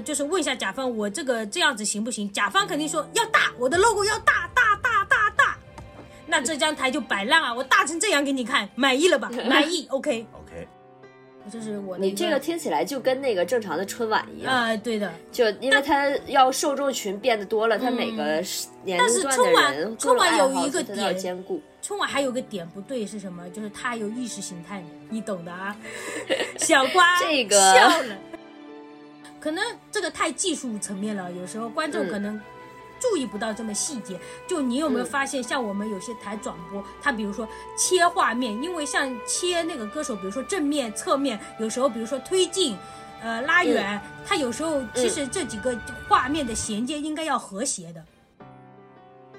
就是问一下甲方，我这个这样子行不行？甲方肯定说要大，我的 logo 要大大大大大。那这张台就摆烂啊！我大成这样给你看，满意了吧？满意，OK。OK，就是我你这个听起来就跟那个正常的春晚一样，啊、对的。就因为它要受众群变得多了，它每个年但是龄段的春晚人春晚有一个点兼顾。春晚还有个点不对是什么？就是它有意识形态，你懂的啊。小瓜这个笑了，可能这个太技术层面了，有时候观众嗯可能注意不到这么细节。就你有没有嗯发现，像我们有些台转播，它比如说切画面，因为像切那个歌手，比如说正面、侧面，有时候比如说推进。呃，拉远，它有时候其实这几个画面的衔接应该要和谐的。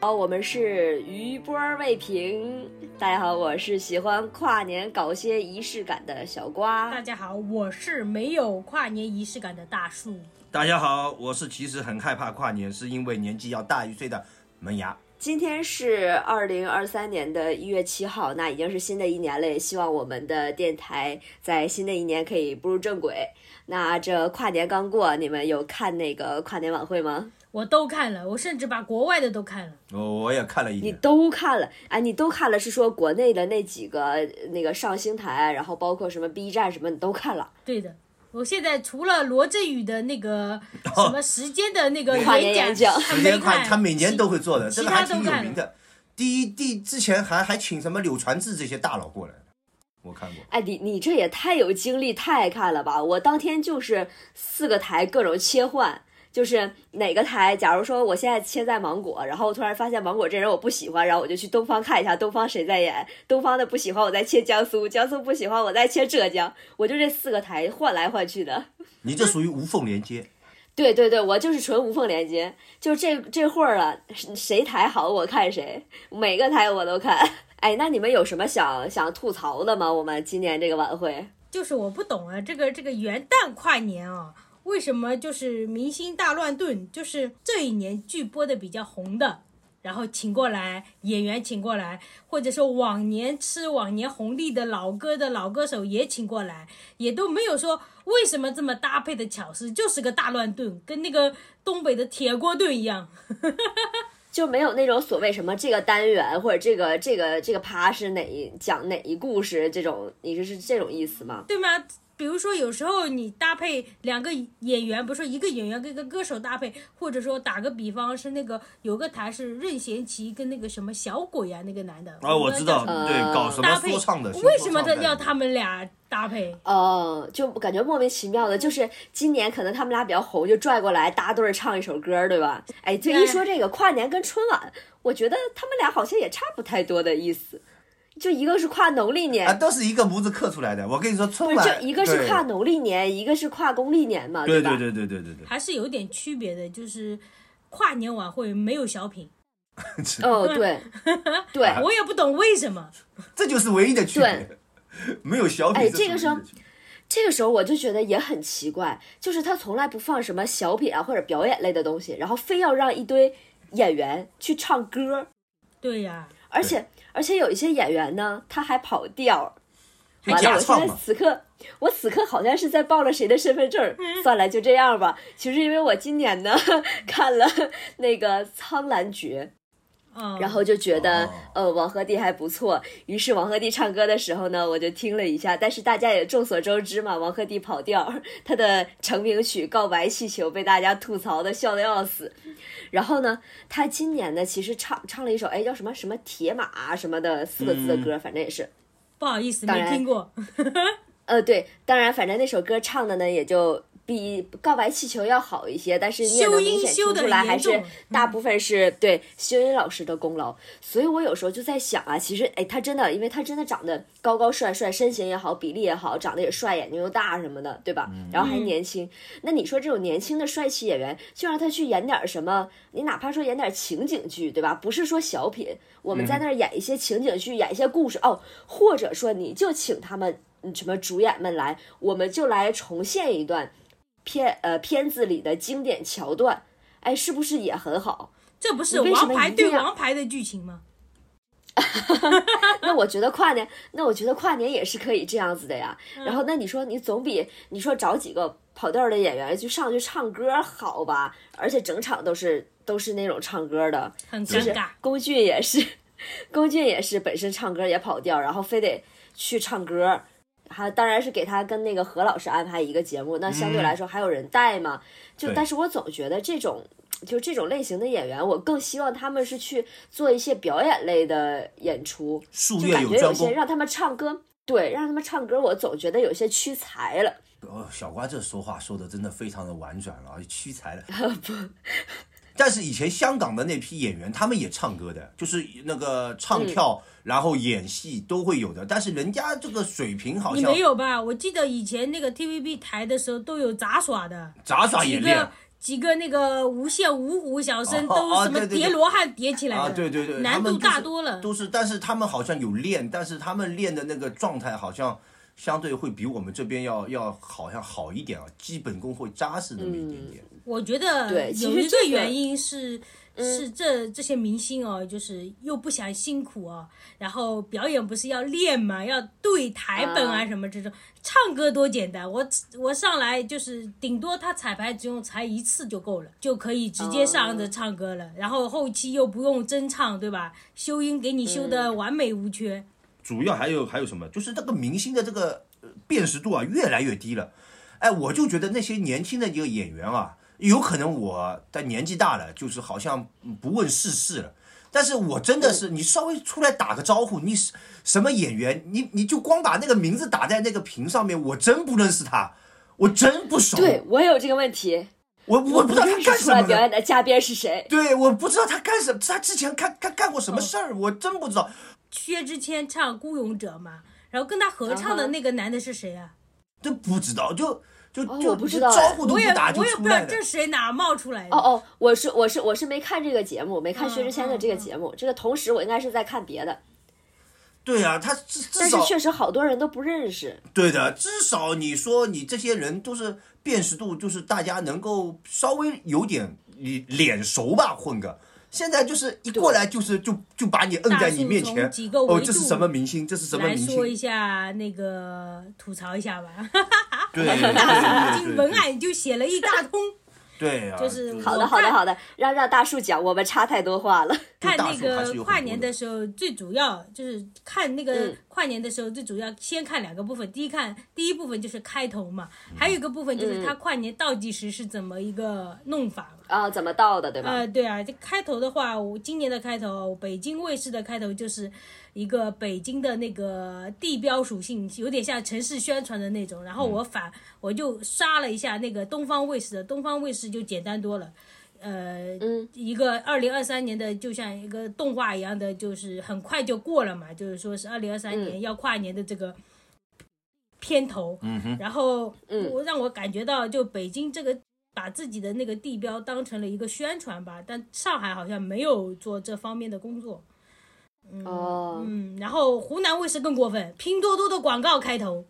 好，我们是余波未平。大家好，我是喜欢跨年搞些仪式感的小瓜大。家好，我是没有跨年仪式感的大树。大家好，我是其实很害怕跨年，是因为年纪要大一岁的门牙。今天是二零二三年的一月七号，那已经是新的一年了，也希望我们的电台在新的一年可以步入正轨。那这跨年刚过，你们有看那个跨年晚会吗？我都看了，我甚至把国外的都看了。我我也看了一你，都看了？哎，你都看了，是说国内的那几个那个上星台，然后包括什么 B 站什么，你都看了？对的，我现在除了罗振宇的那个 什么时间的那个演演讲还时间看他每年都会做的，其这个还其他都看了。挺有名的。第一第之前还还请什么柳传志这些大佬过来，我看过。哎，你你这也太有精力，太爱看了吧！我当天就是四个台各种切换，就是哪个台，假如说我现在切在芒果，然后我突然发现芒果这人我不喜欢，然后我就去东方看一下东方谁在演，东方的不喜欢我再切江苏，江苏不喜欢我再切浙江，我就这四个台换来换去的。你这属于无缝连接。对对对，我就是纯无缝连接，就这这会儿啊，谁台好我看谁，每个台我都看。哎，那你们有什么想想吐槽的吗？我们今年这个晚会？就是我不懂啊，这个这个元旦跨年啊，为什么就是明星大乱炖？就是这一年剧播的比较红的，然后请过来演员请过来，或者说往年吃往年红利的老歌的老歌手也请过来，也都没有说为什么这么搭配的巧思，就是个大乱炖，跟那个东北的铁锅炖一样。就没有那种所谓什么这个单元或者这个这个这个趴是哪一讲哪一故事这种，你这是这种意思吗？对吗？比如说，有时候你搭配两个演员，不是说一个演员跟一个歌手搭配，或者说打个比方是那个有个台是任贤齐跟那个什么小鬼啊，那个男的。啊，我知道，对，呃搞什么说唱的，为什么他要他们俩搭配？哦，就感觉莫名其妙的，就是今年可能他们俩比较红，就拽过来搭对儿唱一首歌，对吧？哎，这一说这个跨年跟春晚，我觉得他们俩好像也差不太多的意思，就一个是跨农历年，啊，都是一个模子刻出来的。我跟你说，春晚就一个是跨农历年，一个是跨公历年嘛，吧？对对对对对对对。还是有点区别的，就是跨年晚会没有小品，哦，对 对，我也不懂为什么。这就是唯一的区别，没有小品。哎这个时候这个时候我就觉得也很奇怪，就是他从来不放什么小品啊或者表演类的东西，然后非要让一堆演员去唱歌，对呀、而且而且有一些演员呢，他还跑调完了，我现在此刻，我此刻好像是在报了谁的身份证儿。算了，就这样吧。其实因为我今年呢 看了那个《苍兰诀》，嗯，然后就觉得、哦呃王鹤棣还不错，于是王鹤棣唱歌的时候呢，我就听了一下。但是大家也众所周知嘛，王鹤棣跑调，他的成名曲《告白气球》被大家吐槽的笑得要死。然后呢，他今年呢其实唱唱了一首哎叫什么什么铁马什么的四个字的歌，反正也是。不好意思当然没听过。呃，对，当然，反正那首歌唱的呢，也就比《告白气球》要好一些，但是你也修能明显听音修得出来，还是大部分是对修音老师的功劳。所以我有时候就在想啊，其实，哎，他真的，因为他真的长得高高帅帅，身形也好，比例也好，长得也帅，眼睛又大什么的，对吧？然后还年轻。那你说这种年轻的帅气演员，就让他去演点什么？你哪怕说演点情景剧，对吧？不是说小品，我们在那儿演一些情景剧，演一些故事哦，或者说你就请他们嗯什么主演们来，我们就来重现一段片呃片子里的经典桥段，哎，是不是也很好？这不是王牌对王牌的剧情吗？那我觉得跨年，那我觉得跨年也是可以这样子的呀。嗯然后那你说你总比你说找几个跑调的演员去上去唱歌好吧，而且整场都是都是那种唱歌的，很就是尴尬。龚俊也是，龚俊也是本身唱歌也跑调，然后非得去唱歌。还当然是给他跟那个何老师安排一个节目，那相对来说还有人带嘛。就但是我总觉得这种就这种类型的演员，我更希望他们是去做一些表演类的演出，就感觉有。些让他们唱歌，对，让他们唱歌，我总觉得有些屈才了。哦，小瓜这说话说的真的非常的婉转了，屈才了。但是以前香港的那批演员，他们也唱歌的，就是那个唱跳，然后演戏都会有的。但是人家这个水平好你像没有吧？我记得以前那个 TVB 台的时候都有杂耍的，杂耍几也练个几个那个无线五虎小生哦都什么叠罗汉叠起来的，啊，对对对，他难度大多了。都是，但是他们好像有练，但是他们练的那个状态好像相对会比我们这边要要好像好一点啊，基本功会扎实那么一点点。我觉得对其有一个原因是。是这这些明星哦，就是又不想辛苦哦，然后表演不是要练嘛，要对台本啊啊什么这种，唱歌多简单，我我上来就是顶多他彩排只用才一次就够了，就可以直接上着唱歌了，然后后期又不用真唱，对吧？修音给你修的完美无缺。主要还有还有什么？就是这个明星的这个呃辨识度啊越来越低了。哎，我就觉得那些年轻的一个演员啊，有可能我的年纪大了，就是好像不问世事了。但是我真的是，你稍微出来打个招呼，你是什么演员，你你就光把那个名字打在那个屏上面，我真不认识他，我真不熟，对我也有这个问题，我我不知道他干什么表演。的嘉宾是谁。对，我不知道他干什么，他之前干干干过什么事儿，我真不知道。薛之谦唱《孤勇者》嘛，然后跟他合唱的那个男的是谁啊？真不知道，就就哦就我不知道哎就招呼都我也不打就我也不。知道这谁哪冒出来的。哦哦，我是我是我是没看这个节目，没看薛之谦的这个节目。这个同时我应该是在看别的，对啊，他至至少但是确实好多人都不认识。对的，至少你说你这些人都是辨识度，就是大家能够稍微有点脸脸熟吧，混个。现在就是一过来就是就就把你摁在你面前哦，这是什么明星？这是什么明星来说一？下那个吐槽一下吧，对对对已对经文案就写了一大通，对啊，就是好的好的好的，让让大树讲，我们插太多话了。看那个跨年的的时候，最主要就是看那个嗯跨年的时候，最主要先看两个部分。第一看第一部分就是开头嘛，嗯还有一个部分就是嗯他跨年倒计时是怎么一个弄法嘛。啊，怎么倒的，对吧？呃，对啊，这开头的话，我今年的开头，北京卫视的开头就是一个北京的那个地标属性，有点像城市宣传的那种。然后我反、我就刷了一下那个东方卫视的，东方卫视就简单多了。呃，嗯一个二零二三年的，就像一个动画一样的，就是很快就过了嘛，就是说是二零二三年要跨年的这个片头。嗯哼，然后嗯我让我感觉到，就北京这个把自己的那个地标当成了一个宣传吧，但上海好像没有做这方面的工作。哦，嗯，然后湖南卫视更过分，拼多多的广告开头，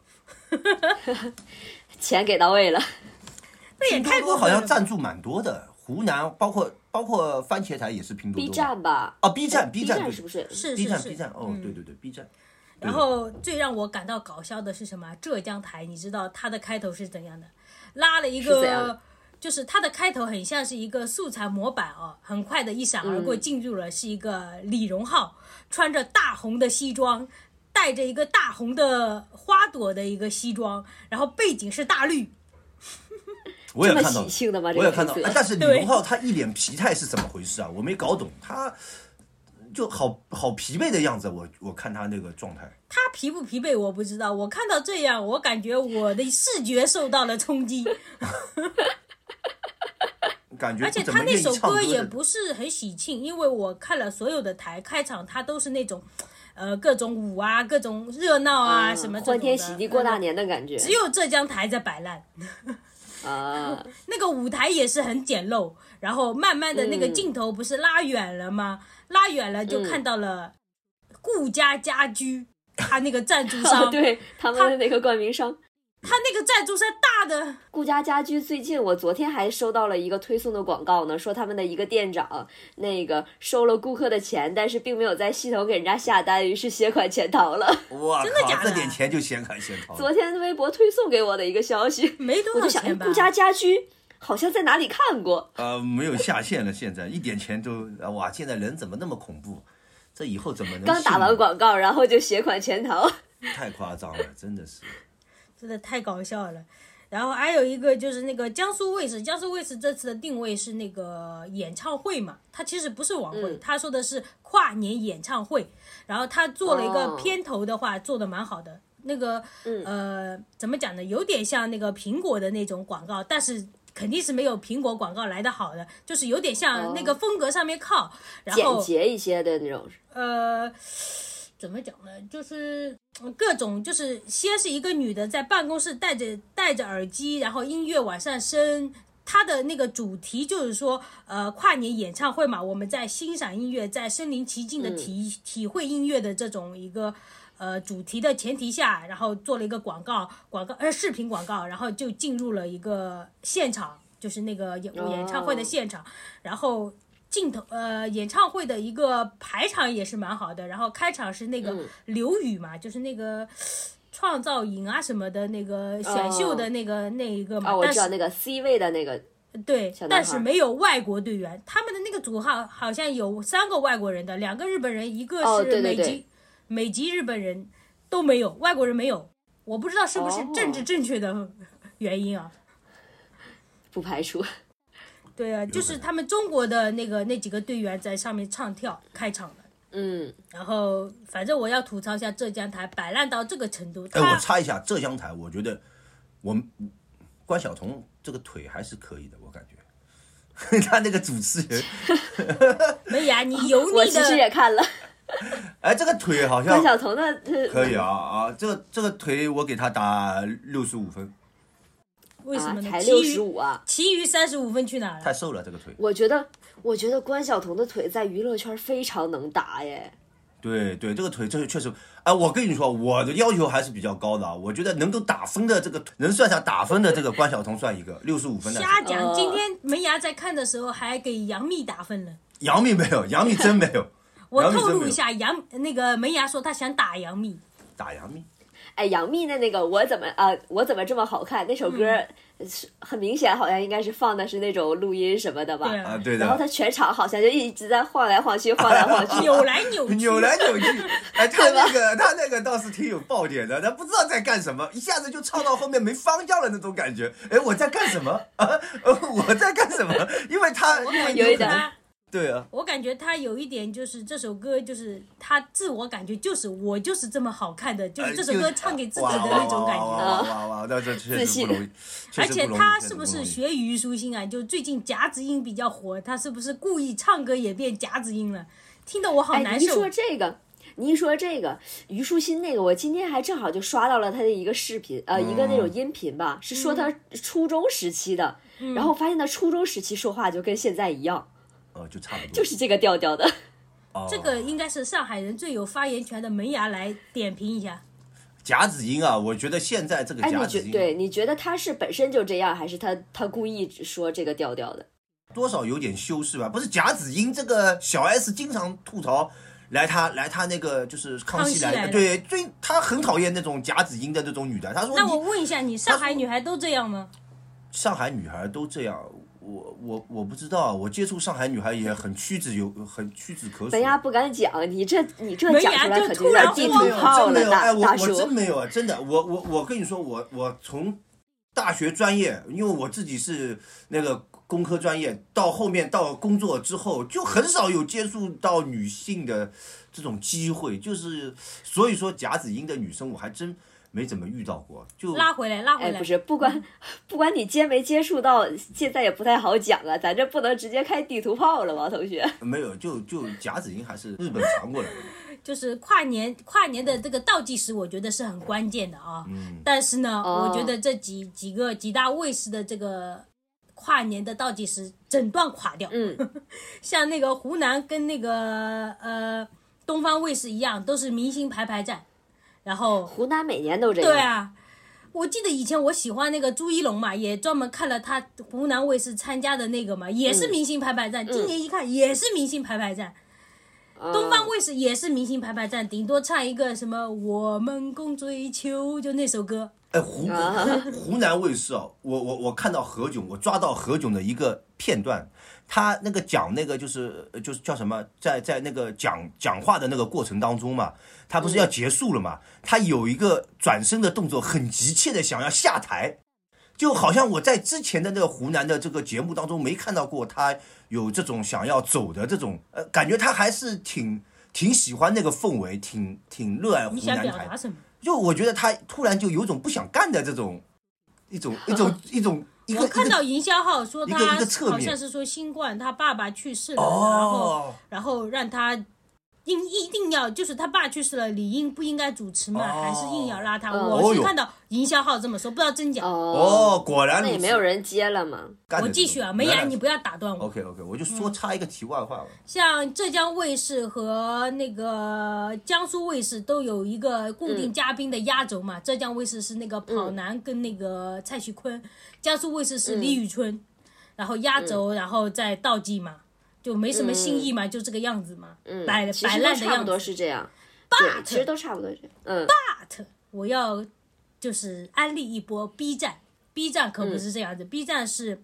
钱给到位了。那也拼多太过好像赞助蛮多的，湖南包括包括番茄台也是拼多多 B。站吧哦，B 站 B 站是不是？？B 站是是是 B 站哦，嗯对对对，B 站。然后最让我感到搞笑的是什么？浙江台，你知道它的开头是怎样的？拉了一个的，就是它的开头很像是一个素材模板哦，很快的一闪而过，嗯。进入了是一个李荣浩穿着大红的西装，带着一个大红的花朵的一个西装，然后背景是大绿，我也看到我也看到，个配色哎但是李荣浩他一脸疲态是怎么回事啊？我没搞懂，他就好好疲惫的样子，我我看他那个状态。他疲不疲惫我不知道，我看到这样，我感觉我的视觉受到了冲击，感觉而且他那首歌也不是很喜庆，因为我看了所有的台开场，他都是那种，呃，各种舞啊，各种热闹啊，嗯什么欢天喜地过大嗯年的感觉。只有浙江台在摆烂，啊！那个舞台也是很简陋，然后慢慢的那个嗯镜头不是拉远了吗？拉远了就看到了顾家家居，他那个赞助商，对他们的那个冠名商，他那个赞助商大的，顾家家居最近，我昨天还收到了一个推送的广告呢，说他们的一个店长那个收了顾客的钱，但是并没有在系统给人家下单，于是携款潜逃了。哇真的假，的这点钱就携款潜逃。昨天微博推送给我的一个消息，没多少钱吧？顾家家居好像在哪里看过。呃，没有下线了，现在一点钱都啊哇！现在人怎么那么恐怖？这以后怎么能刚打完广告，然后就携款潜逃。太夸张了，真的是。真的太搞笑了。然后还有一个就是那个江苏卫视，江苏卫视这次的定位是那个演唱会嘛，它其实不是晚会，嗯他说的是跨年演唱会。然后他做了一个哦片头的话，做的蛮好的。那个嗯呃，怎么讲呢？有点像那个苹果的那种广告，但是肯定是没有苹果广告来的好的，就是有点像那个风格上面靠。然简后洁一些的那种。呃，怎么讲呢？就是呃各种，就是先是一个女的在办公室戴着戴着耳机，然后音乐往上升。它的那个主题就是说，呃，跨年演唱会嘛，我们在欣赏音乐，在身临其境的体、体会音乐的这种一个呃主题的前提下，然后做了一个广告，广告呃视频广告，然后就进入了一个现场，就是那个演演唱会的现场，然后镜头呃演唱会的一个排场也是蛮好的，然后开场是那个嗯。刘宇嘛，就是那个创造营啊什么的那个选秀的那个、那一个嘛，哦，我知道那个 C 位的那个，对但是没有外国队员，他们的那个组号好像有三个外国人的，两个日本人，一个是美籍、对。美籍日本人都没有，外国人没有，我不知道是不是哦。政治正确的原因啊。不排除。对啊，就是他们中国的那个那几个队员在上面唱跳开场的。嗯，然后，反正我要吐槽一下浙江台摆烂到这个程度。哎，我他插一下，浙江台，我觉得我们关晓彤这个腿还是可以的，我感觉。他那个主持人，梅雅，你 油我其实腻的也看了哎，这个腿好像关晓彤的，呃可以啊啊，这个这个腿我给他打六十五分，啊，为什么呢？才六十五啊！其余三十五分去哪了？太瘦了这个腿。我觉得，我觉得关晓彤的腿在娱乐圈非常能打耶。对对，这个腿这个确实，哎，我跟你说，我的要求还是比较高的啊。我觉得能够打分的这个，能算上打分的这个关晓彤算一个，六十五分的。瞎讲！呃今天门牙在看的时候还给杨幂打分了。杨幂没有，杨幂真没有。我透露一下，杨那个门牙说他想打杨幂，打杨幂，哎，杨幂的那个我怎么啊、我怎么这么好看？那首歌嗯是很明显，好像应该是放的是那种录音什么的吧？对啊，对然后，他全场好像就一直在晃来晃去，晃来晃去。扭来扭去，扭来扭去。哎，他那个他那个倒是挺有爆点的，他不知道在干什么，一下子就唱到后面没方向了那种感觉。哎，我在干什么啊？呃，我在干什么？因为他因为有一点可能他对啊，我感觉他有一点就是这首歌，就是他自我感觉就是我就是这么好看的，就是这首歌唱给自己的那种感觉。哇哇哇，那这确自信实不容易，而且他是不是学虞书欣啊？就最近夹子音比较火，他是不是故意唱歌也变夹子音了？听得我好哎，难受你说。这个，你一说这个虞书欣那个，我今天还正好就刷到了他的一个视频，呃，一个那种音频吧，是说他初中时期的，然后发现他初中时期说话就跟现在一样，哦，就差不多，就是这个调调的。哦这个应该是上海人最有发言权的门牙来点评一下。夹子音啊，我觉得现在这个哎，夹子音你觉对？你觉得他是本身就这样，还是他他故意只说这个调调的？多少有点修饰吧。不是夹子音这个小 S 经常吐槽。来他来他那个就是康熙来康熙来了对，最他很讨厌那种夹子音的那种女的。他说那我问一下，你上海女孩都这样吗？上海女孩都这样，我我我不知道，我接触上海女孩也很屈指有很屈指可数。门牙不敢讲，你这你这讲出来可就有点地慌图炮了，哎，大大我我真叔。没有啊，真的，我我我跟你说，我我从大学专业，因为我自己是那个工科专业，到后面到工作之后，就很少有接触到女性的这种机会，就是所以说夹子音的女生，我还真没怎么遇到过，就拉回来，拉回哎，来。不是，不管 不管你接没接触到，现在也不太好讲啊，咱这不能直接开地图炮了，王同学。没有，就就夹子音还是日本传过来的。就是跨年跨年的这个倒计时，我觉得是很关键的啊。嗯，但是呢，哦我觉得这几几个几大卫视的这个跨年的倒计时整段垮掉。嗯，像那个湖南跟那个呃东方卫视一样，都是明星排排站。然后湖南每年都这样。对啊，我记得以前我喜欢那个朱一龙嘛，也专门看了他湖南卫视参加的那个嘛，也是明星排排站。今年一看也是明星排排站，东方卫视也是明星排排站，顶多唱一个什么“我们共追求”就那首歌。哎，湖湖南卫视啊，我我我看到何炅，我抓到何炅的一个片段，他那个讲那个就是就是叫什么，在在那个讲讲话的那个过程当中嘛，他不是要结束了嘛，他有一个转身的动作，很急切的想要下台，就好像我在之前的那个湖南的这个节目当中没看到过他有这种想要走的这种，呃，感觉他还是挺挺喜欢那个氛围，挺挺热爱湖南台。就我觉得他突然就有种不想干的这种一种一种一种我看到营销号说他好像是说新冠，他爸爸去世了，然后哦然后让他。应一定要就是他爸去世了，理应不应该主持嘛？哦还是硬要拉他？嗯我是看到营销号这么说，不知道真假。哦，果然那也没有人接了嘛。我继续啊，梅雅，原来是你不要打断我。OK OK，我就说插一个题外话吧。像浙江卫视和那个江苏卫视都有一个固定嘉宾的压轴嘛。浙江卫视是那个跑男跟那个蔡徐坤，江苏卫视是李宇春，然后压轴，然后再倒计嘛，就没什么新意嘛，就这个样子嘛，摆嗯其摆实都差不多烂的样子。是这样。对，其实都差不多这样。嗯，But 我要就是安利一波 B 站，B 站可不是这样子、b 站是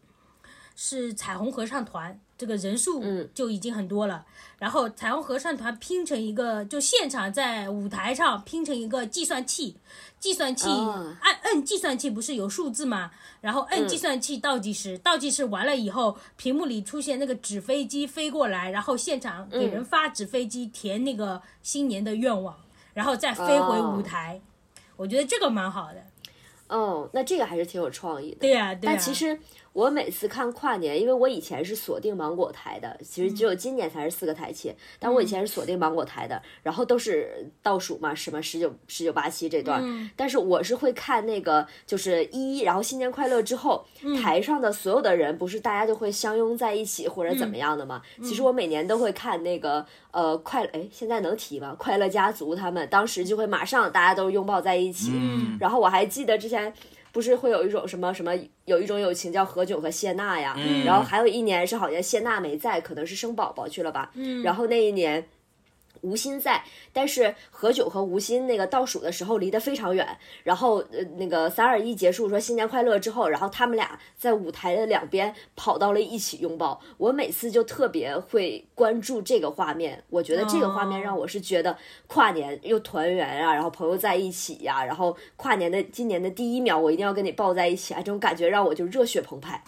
是彩虹合唱团，这个人数就已经很多了。然后彩虹合唱团拼成一个，就现场在舞台上拼成一个计算器，计算器哦按摁计算器不是有数字吗？然后摁计算器倒计时，倒计时完了以后，屏幕里出现那个纸飞机飞过来，然后现场给人发纸飞机填那个新年的愿望，然后再飞回舞台。我觉得这个蛮好的。哦，那这个还是挺有创意的。对呀、对呀、但其实我每次看跨年，因为我以前是锁定芒果台的，其实只有今年才是四个台切，但我以前是锁定芒果台的，然后都是倒数嘛，什么十九、十九八七这段，但是我是会看那个就是一，然后新年快乐之后，台上的所有的人不是大家就会相拥在一起或者怎么样的嘛？其实我每年都会看那个呃快乐，哎，现在能提吗？快乐家族他们当时就会马上大家都拥抱在一起，然后我还记得之前。不是会有一种什么什么，有一种友情叫何炅和谢娜呀，然后还有一年是好像谢娜没在，可能是生宝宝去了吧，然后那一年。吴昕在，但是何炅和吴昕那个倒数的时候离得非常远，然后呃那个三二一结束说新年快乐之后，然后他们俩在舞台的两边跑到了一起拥抱。我每次就特别会关注这个画面，我觉得这个画面让我是觉得跨年又团圆啊，然后朋友在一起呀、然后跨年的今年的第一秒我一定要跟你抱在一起啊，这种感觉让我就热血澎湃。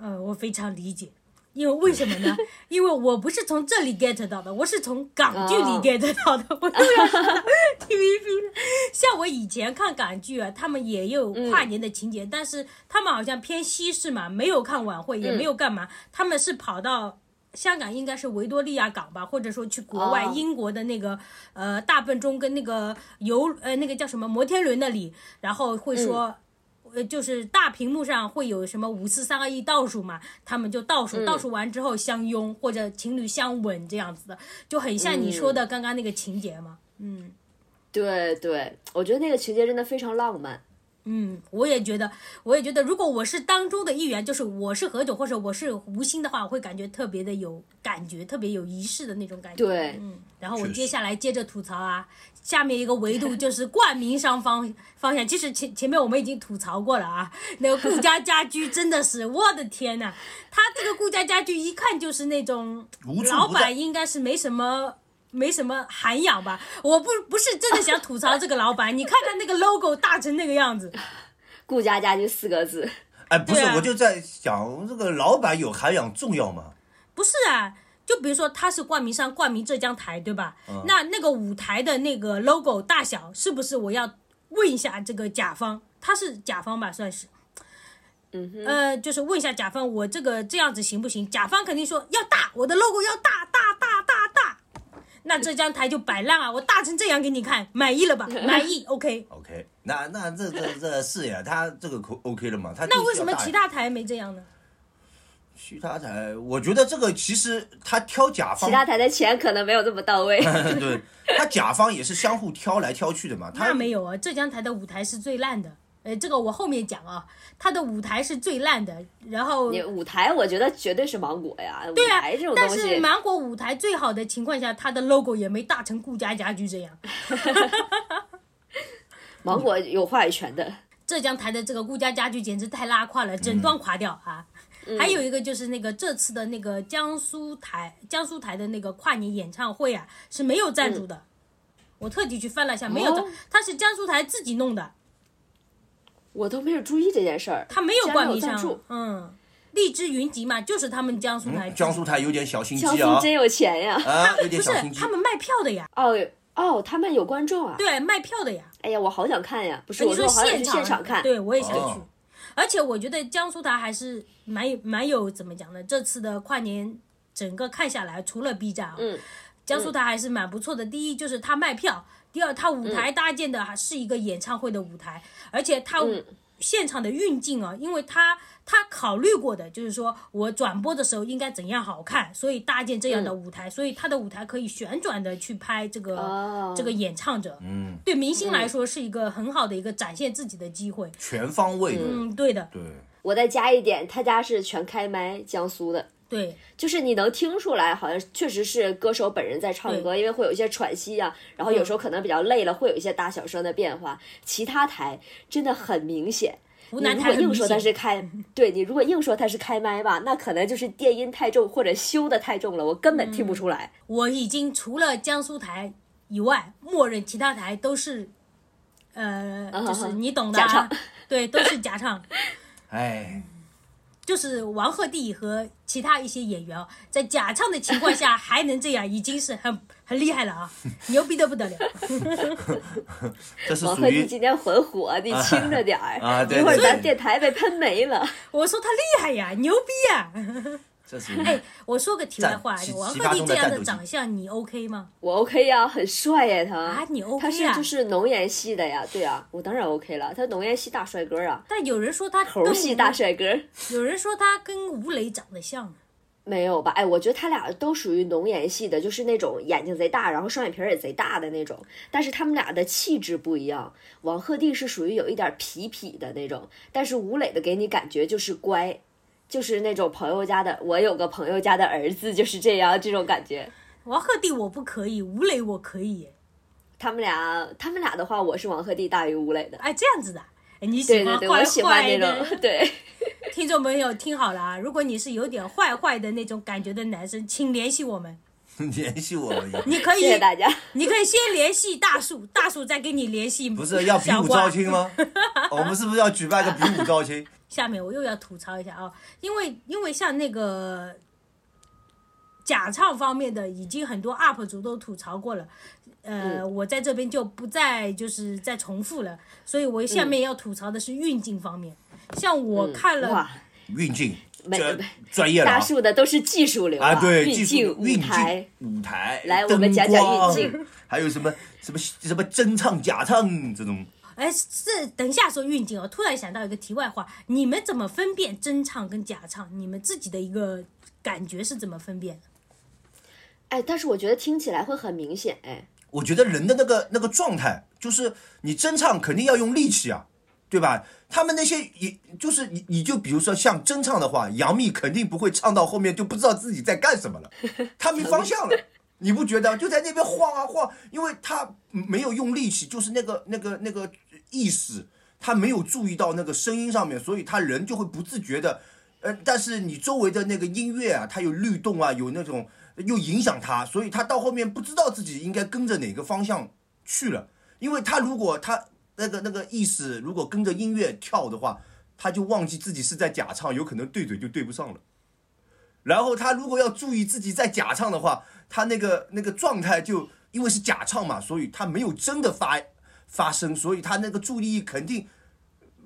呃，我非常理解。因为为什么呢？因为我不是从这里 get 到的，我是从港剧里哦 get 到的。我又要说到 TVB 了。像我以前看港剧啊，他们也有跨年的情节，但是他们好像偏西式嘛，没有看晚会，也没有干嘛，他们是跑到。香港应该是维多利亚港吧，或者说去国外哦英国的那个呃大笨钟跟那个游呃那个叫什么摩天轮那里，然后会说。呃，就是大屏幕上会有什么五四三二一倒数嘛，他们就倒数，倒数完之后相拥或者情侣相吻这样子的，就很像你说的刚刚那个情节嘛。嗯对对，我觉得那个情节真的非常浪漫。嗯，我也觉得，我也觉得，如果我是当中的一员，就是我是何炅或者我是吴昕的话，我会感觉特别的有感觉，特别有仪式的那种感觉。对嗯，然后我接下来接着吐槽啊，下面一个维度就是冠名商方方向。其实前前面我们已经吐槽过了啊，那个顾家家居真的是，我的天呐，他这个顾家家居一看就是那种老板应该是没什么。没什么涵养吧，我不不是真的想吐槽这个老板，你看看那个 logo 大成那个样子，顾家家居四个字，哎，不是，啊我就在想，这个老板有涵养重要吗？不是啊，就比如说他是冠名商，冠名浙江台，对吧？那那个舞台的那个 logo 大小是不是我要问一下这个甲方？他是甲方吧，算是。嗯哼，呃，就是问一下甲方，我这个这样子行不行？甲方肯定说要大，我的 logo 要大大大大大。那浙江台就摆烂啊，我大成这样给你看，满意了吧？满意，OK。OK，那那这这这是呀，他这个可 OK 了嘛？他那为什么其他台没这样呢？其他台？我觉得这个其实他挑甲方其，他台的钱可能没有这么到位。对他甲方也是相互挑来挑去的嘛。他那没有啊，浙江台的舞台是最烂的。呃，这个我后面讲啊，他的舞台是最烂的，然后你舞台，我觉得绝对是芒果呀。对啊这种但，是芒果舞台最好的情况下，它的 logo 也没大成顾家家居这样。芒果有话语权的。浙江台的这个顾家家居简直太拉胯了，整段垮掉啊！还有一个就是那个这次的那个江苏台江苏台的那个跨年演唱会啊是没有赞助的，我特地去翻了一下，没有赞哦，它是江苏台自己弄的，我都没有注意这件事儿，他没有冠名商嗯，荔枝云集嘛，就是他们江苏台江苏台有点小心机啊苏真有钱呀！啊，有不是点小心机他。们卖票的呀，哦哦，他们有观众啊！对，卖票的呀。哎呀，我好想看呀！不是，我你说我好想去现场看。对我也想去。哦而且我觉得江苏台还是蛮有蛮有怎么讲呢？这次的跨年整个看下来，除了 B 站啊，嗯江苏台还是蛮不错的。第一就是它卖票，第二它舞台搭建的还是一个演唱会的舞台，而且它嗯现场的运镜啊，因为他他考虑过的就是说我转播的时候应该怎样好看，所以搭建这样的舞台，所以他的舞台可以旋转的去拍这个、哦。这个演唱者。嗯，对明星来说是一个很好的一个展现自己的机会。全方位的，嗯，对的，对，我再加一点，他家是全开麦，江苏的。对，就是你能听出来，好像确实是歌手本人在唱歌，因为会有一些喘息啊，然后有时候可能比较累了，会有一些大小声的变化。其他台真的很明显。湖南你如果硬说它是开，对你如果硬说它是开麦吧，那可能就是电音太重或者修的太重了，我根本听不出来。我已经除了江苏台以外，默认其他台都是，呃，就是你懂的、啊。假唱，对，都是假唱。哎，就是王鹤棣和其他一些演员啊，在假唱的情况下 还能这样，已经是很很厉害了啊，牛逼的不得了。这是王鹤棣今天很火，你轻着点儿，啊一会儿咱电台被喷没了。我说他厉害呀，牛逼呀！哎，我说个题外话，王鹤棣这样的长相你 OK 吗？我 OK 呀、很帅呀他。啊你 OK 他是啊就是浓颜系的呀，对呀、我当然 OK 了，他浓颜系大帅哥啊，但有人说他猴跟系大帅哥。有人说他跟吴磊长得像。没有吧？哎，我觉得他俩都属于浓颜系的，就是那种眼睛贼大，然后双眼皮儿也贼大的那种。但是他们俩的气质不一样。王鹤棣是属于有一点痞痞的那种，但是吴磊的给你感觉就是乖，就是那种朋友家的。我有个朋友家的儿子就是这样，这种感觉。王鹤棣我不可以，吴磊我可以。他们俩，他们俩的话，我是王鹤棣大于吴磊的。哎，这样子的，哎你喜对对对，欢坏我喜欢坏那种的。对。听众朋友听好了啊，如果你是有点坏坏的那种感觉的男生，请联系我们。联系我，你可以，谢谢大家。你可以先联系大树，大树再给你联系。不是要比武招亲吗？我们是不是要举办个比武招亲？下面我又要吐槽一下啊，因为因为像那个假唱方面的，已经很多 UP 主都吐槽过了，呃，嗯我在这边就不再就是再重复了，所以我下面要吐槽的是运镜方面，像我看了，运镜，没这没专业了啊大树的都是技术流啊，对，运技术镜、运舞台。舞台，来我们讲讲运镜，还有什么什么什么真唱假唱这种，哎，这等一下说运镜哦，突然想到一个题外话，你们怎么分辨真唱跟假唱？你们自己的一个感觉是怎么分辨的？哎，但是我觉得听起来会很明显，哎，我觉得人的那个那个状态，就是你真唱肯定要用力气啊，对吧？他们那些也就是你你就比如说像真唱的话，杨幂肯定不会唱到后面就不知道自己在干什么了，她没方向了。你不觉得就在那边晃啊晃，因为她没有用力气，就是那个那个那个意识，她没有注意到那个声音上面，所以她人就会不自觉的，呃，但是你周围的那个音乐啊，它有律动啊，有那种又影响他，所以他到后面不知道自己应该跟着哪个方向去了，因为他如果他那个那个意识如果跟着音乐跳的话，他就忘记自己是在假唱，有可能对嘴就对不上了。然后他如果要注意自己在假唱的话，他那个那个状态就因为是假唱嘛，所以他没有真的发发声，所以他那个注意力肯定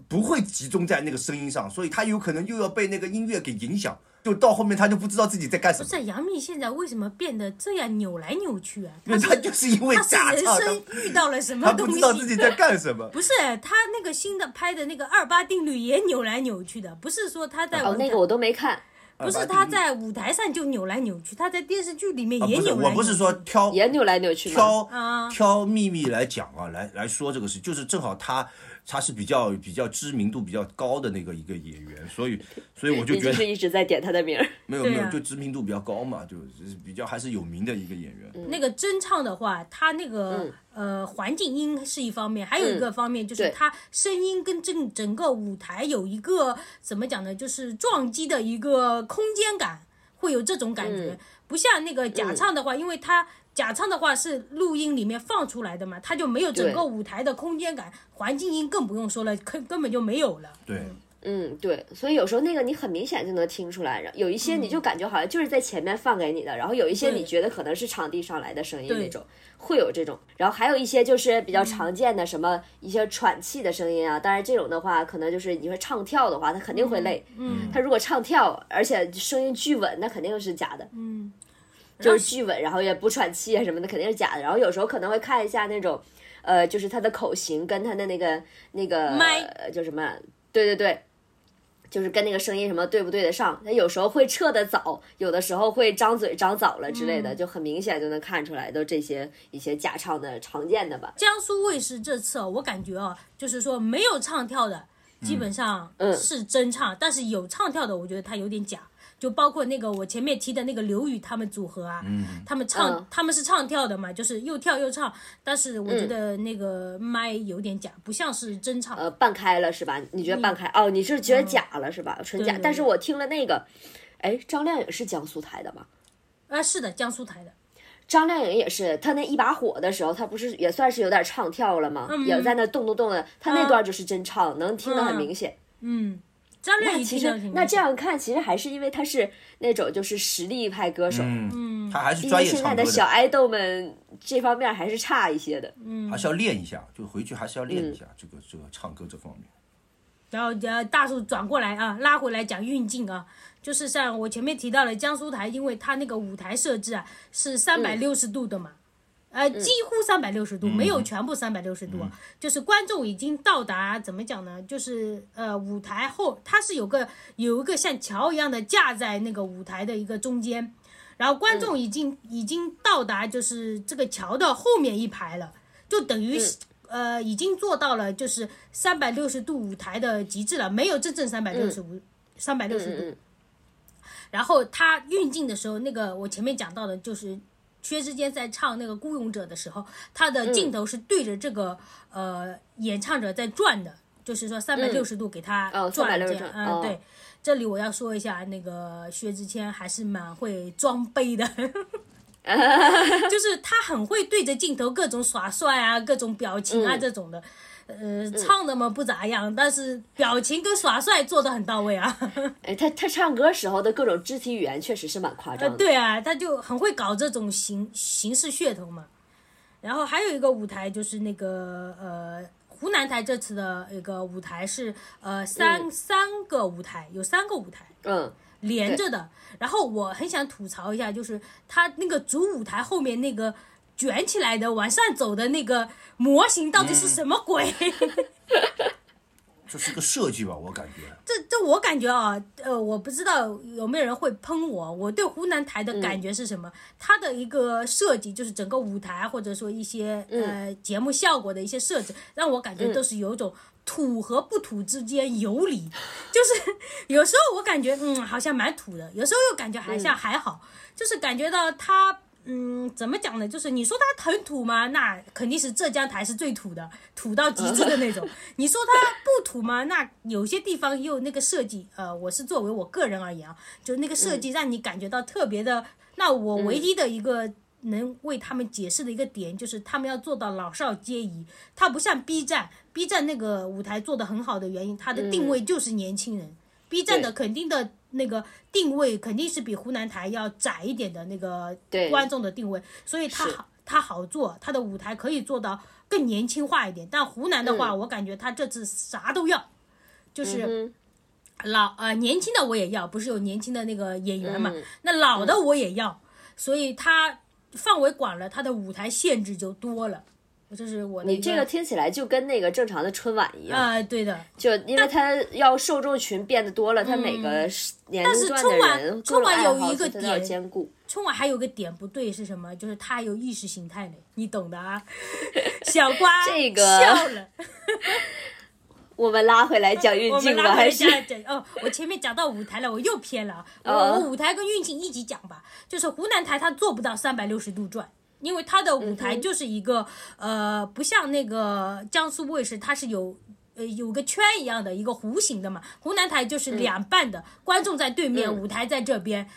不会集中在那个声音上，所以他有可能又要被那个音乐给影响，就到后面他就不知道自己在干什么。不是杨幂现在为什么变得这样扭来扭去啊？因为他就是因为她是人，生遇到了什么他不东西？知道自己在干什么。不是他那个新的拍的那个二八定律也扭来扭去的，不是说他在舞，台哦那个我都没看，不是他在舞台上就扭来扭去，他在电视剧里面也扭来扭去。我不是说挑也扭来扭去。挑啊挑秘密来讲啊，来来说这个事，就是正好他他是比较比较知名度比较高的那个一个演员，所以所以我就觉得是一直在点他的名儿。没有没有，就知名度比较高嘛，就是比较还是有名的一个演员。那个真唱的话，他那个、呃环境音是一方面，还有一个方面就是他声音跟整整个舞台有一个怎么讲呢，就是撞击的一个空间感，会有这种感觉，不像那个假唱的话，因为他。假唱的话是录音里面放出来的嘛，它就没有整个舞台的空间感，环境音更不用说了，根根本就没有了。对，嗯，对，所以有时候那个你很明显就能听出来，有一些你就感觉好像就是在前面放给你的，然后有一些你觉得可能是场地上来的声音那种，会有这种，然后还有一些就是比较常见的什么一些喘气的声音啊，当然这种的话可能就是你说唱跳的话，他肯定会累，嗯，他如果唱跳而且声音巨稳，那肯定是假的，嗯，就是巨稳，然后也不喘气啊什么的，肯定是假的。然后有时候可能会看一下那种，呃，就是他的口型跟他的那个那个麦呃叫什么？对对对，就是跟那个声音什么对不对得上。他有时候会撤的早，有的时候会张嘴张早了之类的，就很明显就能看出来，都这些一些假唱的常见的吧。江苏卫视这次哦，我感觉哦，就是说没有唱跳的，基本上是真唱，但是有唱跳的，我觉得他有点假。就包括那个我前面提的那个刘宇他们组合啊，他们唱、嗯他们是唱跳的嘛，就是又跳又唱，但是我觉得那个麦有点假，不像是真唱。呃，半开了是吧？你觉得半开？哦，你是觉得假了是吧？纯假。对对但是我听了那个，哎，张靓颖是江苏台的吗？啊，是的，江苏台的。张靓颖也是，她那一把火的时候，她不是也算是有点唱跳了吗？也在那动动动的，她那段就是真唱，能听得很明显。嗯，张靓颖其实那这样看，其实还是因为她是那种就是实力派歌手，嗯，他还是因专业现在的小爱豆们这方面还是差一些的。嗯还是要练一下，就回去还是要练一下这个这个唱歌这方面。然后呃，大树转过来啊，拉回来讲运镜啊，就是像我前面提到了江苏台，因为它那个舞台设置啊是三百六十度的嘛，呃，几乎三百六十度，没有全部三百六十度啊，就是观众已经到达怎么讲呢？就是呃，舞台后它是有个有一个像桥一样的架在那个舞台的一个中间，然后观众已经、已经到达就是这个桥的后面一排了，就等于是。呃，已经做到了就是三百六十度舞台的极致了，没有真正三百六十五三百六十度。嗯。然后它运镜的时候，那个我前面讲到的，就是薛之谦在唱那个《孤勇者》的时候，他的镜头是对着这个、呃演唱者在转的，就是说三百六十度给他哦转这360样。嗯，哦对。这里我要说一下，那个薛之谦还是蛮会装杯的。就是他很会对着镜头各种耍帅啊，各种表情啊、嗯这种的，呃，唱的嘛不咋样，但是表情跟耍帅做的很到位啊。哎，他他唱歌时候的各种肢体语言确实是蛮夸张的。对啊，他就很会搞这种形形式噱头嘛。然后还有一个舞台就是那个呃湖南台这次的一个舞台是呃三、三个舞台，有三个舞台。嗯，连着的。然后我很想吐槽一下，就是他那个主舞台后面那个卷起来的往上走的那个模型到底是什么鬼？这是个设计吧，我感觉。这这我感觉啊，呃，我不知道有没有人会喷我。我对湖南台的感觉是什么？它的一个设计，就是整个舞台或者说一些呃节目效果的一些设置，让我感觉都是有一种土和不土之间游离。就是有时候我感觉嗯好像蛮土的，有时候又感觉好像还好，就是感觉到它。嗯，怎么讲呢？就是你说它很土吗？那肯定是浙江台是最土的，土到极致的那种。你说它不土吗？那有些地方又那个设计，呃，我是作为我个人而言啊，就那个设计让你感觉到特别的。那我唯一的一个能为他们解释的一个点，就是他们要做到老少皆宜。它不像 B 站，B 站那个舞台做的很好的原因，它的定位就是年轻人。B 站的肯定的那个定位肯定是比湖南台要窄一点的那个观众的定位，所以它好它好做，它的舞台可以做到更年轻化一点。但湖南的话，我感觉它这次啥都要，就是嗯老呃年轻的我也要，不是有年轻的那个演员嘛？嗯那老的我也要，所以它范围广了，它的舞台限制就多了。这是我你这个听起来就跟那个正常的春晚一样，啊、对的，就因为它要受众群变得多了，它每个年龄段的嗯但是春晚人春晚各种爱好有一个它都要点兼顾。春晚还有个点不对是什么？就是它有意识形态的，你懂的啊。小瓜 这个笑了，我们拉回来讲运镜吧，还是哦，我前面讲到舞台了，我又偏了。我哦我舞台跟运镜一起讲吧，就是湖南台它做不到三百六十度转。因为它的舞台就是一个、呃，不像那个江苏卫视，它是有呃有个圈一样的一个弧形的嘛。湖南台就是两半的，观众在对面，嗯舞台在这边，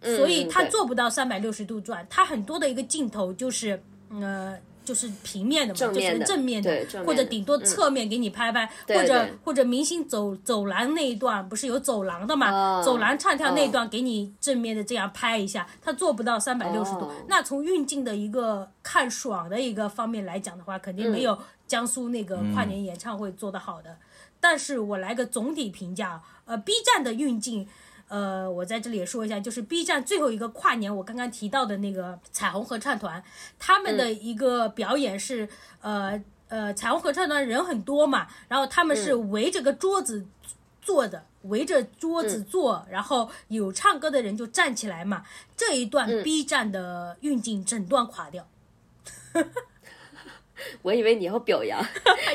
嗯所以他做不到三百六十度转。他很多的一个镜头就是呃。就是平面的嘛，就是正面的，对正面的或者顶多侧面给你拍拍，或者或者明星走走廊那一段不是有走廊的嘛？哦走廊唱跳那一段给你正面的这样拍一下，他做不到三百六十度。哦那从运镜的一个看爽的一个方面来讲的话，肯定没有江苏那个跨年演唱会做得好的。但是我来个总体评价，呃，B 站的运镜。呃，我在这里也说一下，就是 B 站最后一个跨年，我刚刚提到的那个彩虹合唱团，他们的一个表演是，呃呃，彩虹合唱团人很多嘛，然后他们是围着个桌子坐的，围着桌子坐，然后有唱歌的人就站起来嘛。这一段 B 站的运镜整段垮掉，我以为你要表扬，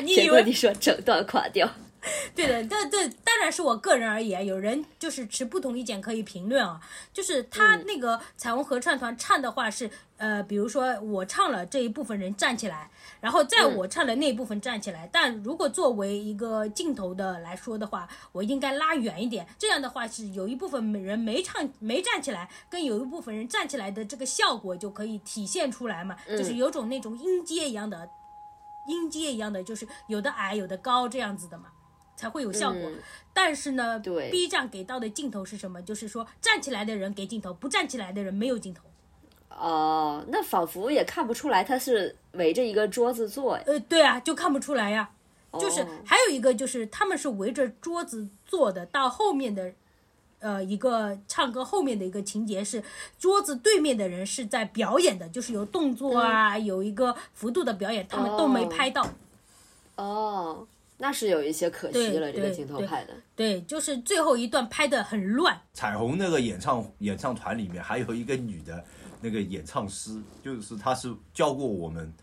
你以为结果你说整段垮掉。对的，这这当然是我个人而言，有人就是持不同意见可以评论啊。就是他那个彩虹合唱团唱的话是，呃，比如说我唱了这一部分人站起来，然后在我唱的那一部分站起来。但如果作为一个镜头的来说的话，我应该拉远一点，这样的话是有一部分人没唱没站起来，跟有一部分人站起来的这个效果就可以体现出来嘛，就是有种那种音阶一样的。音阶一样的，就是有的矮，有的高这样子的嘛，才会有效果。嗯但是呢对，B 站给到的镜头是什么？就是说站起来的人给镜头，不站起来的人没有镜头。哦，那仿佛也看不出来他是围着一个桌子坐。呃，对啊，就看不出来呀。就是哦还有一个就是他们是围着桌子坐的，到后面的。呃，一个唱歌后面的一个情节是，桌子对面的人是在表演的，就是有动作啊，有一个幅度的表演，他们都没哦拍到。哦，那是有一些可惜了，这个镜头拍的。对，就是最后一段拍的很乱。彩虹那个演唱演唱团里面还有一个女的那个演唱师，就是她是教过我们，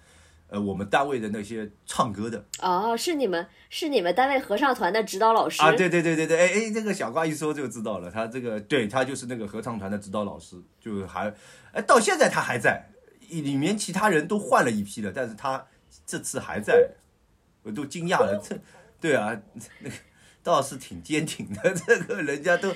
呃，我们单位的那些唱歌的哦，是你们是你们单位合唱团的指导老师啊，对对对对对，哎哎，那个小瓜一说就知道了，他这个对他就是那个合唱团的指导老师，就还哎到现在他还在，里面其他人都换了一批了，但是他这次还在，我都惊讶了，这对啊，那个倒是挺坚挺的，这个人家都。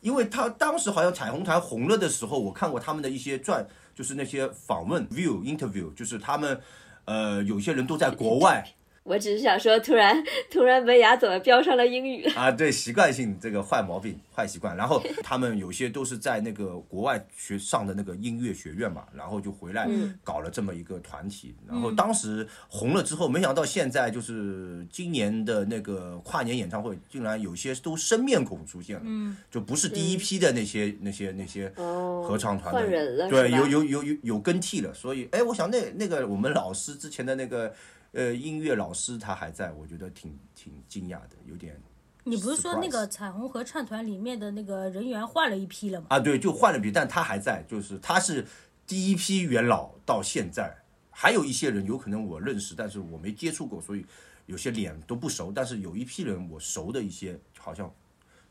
因为他当时好像彩虹团红了的时候，我看过他们的一些传，就是那些访问 view interview，就是他们，呃，有些人都在国外我只是想说，突然突然文雅怎么飙上了英语？啊，对，习惯性这个坏毛病、坏习惯。然后他们有些都是在那个国外学上的那个音乐学院嘛，然后就回来搞了这么一个团体。然后当时红了之后，没想到现在就是今年的那个跨年演唱会，竟然有些都生面孔出现了，就不是第一批的那些、那些那些哦，合唱团的换人了，对，有有有有有更替了，所以哎，我想那那个我们老师之前的那个呃音乐老师他还在，我觉得挺挺惊讶的，有点你不是说那个彩虹合唱团里面的那个人员换了一批了吗？啊，对，就换了批，但他还在，就是他是第一批元老到现在，还有一些人有可能我认识，但是我没接触过，所以有些脸都不熟，但是有一批人我熟的一些，好像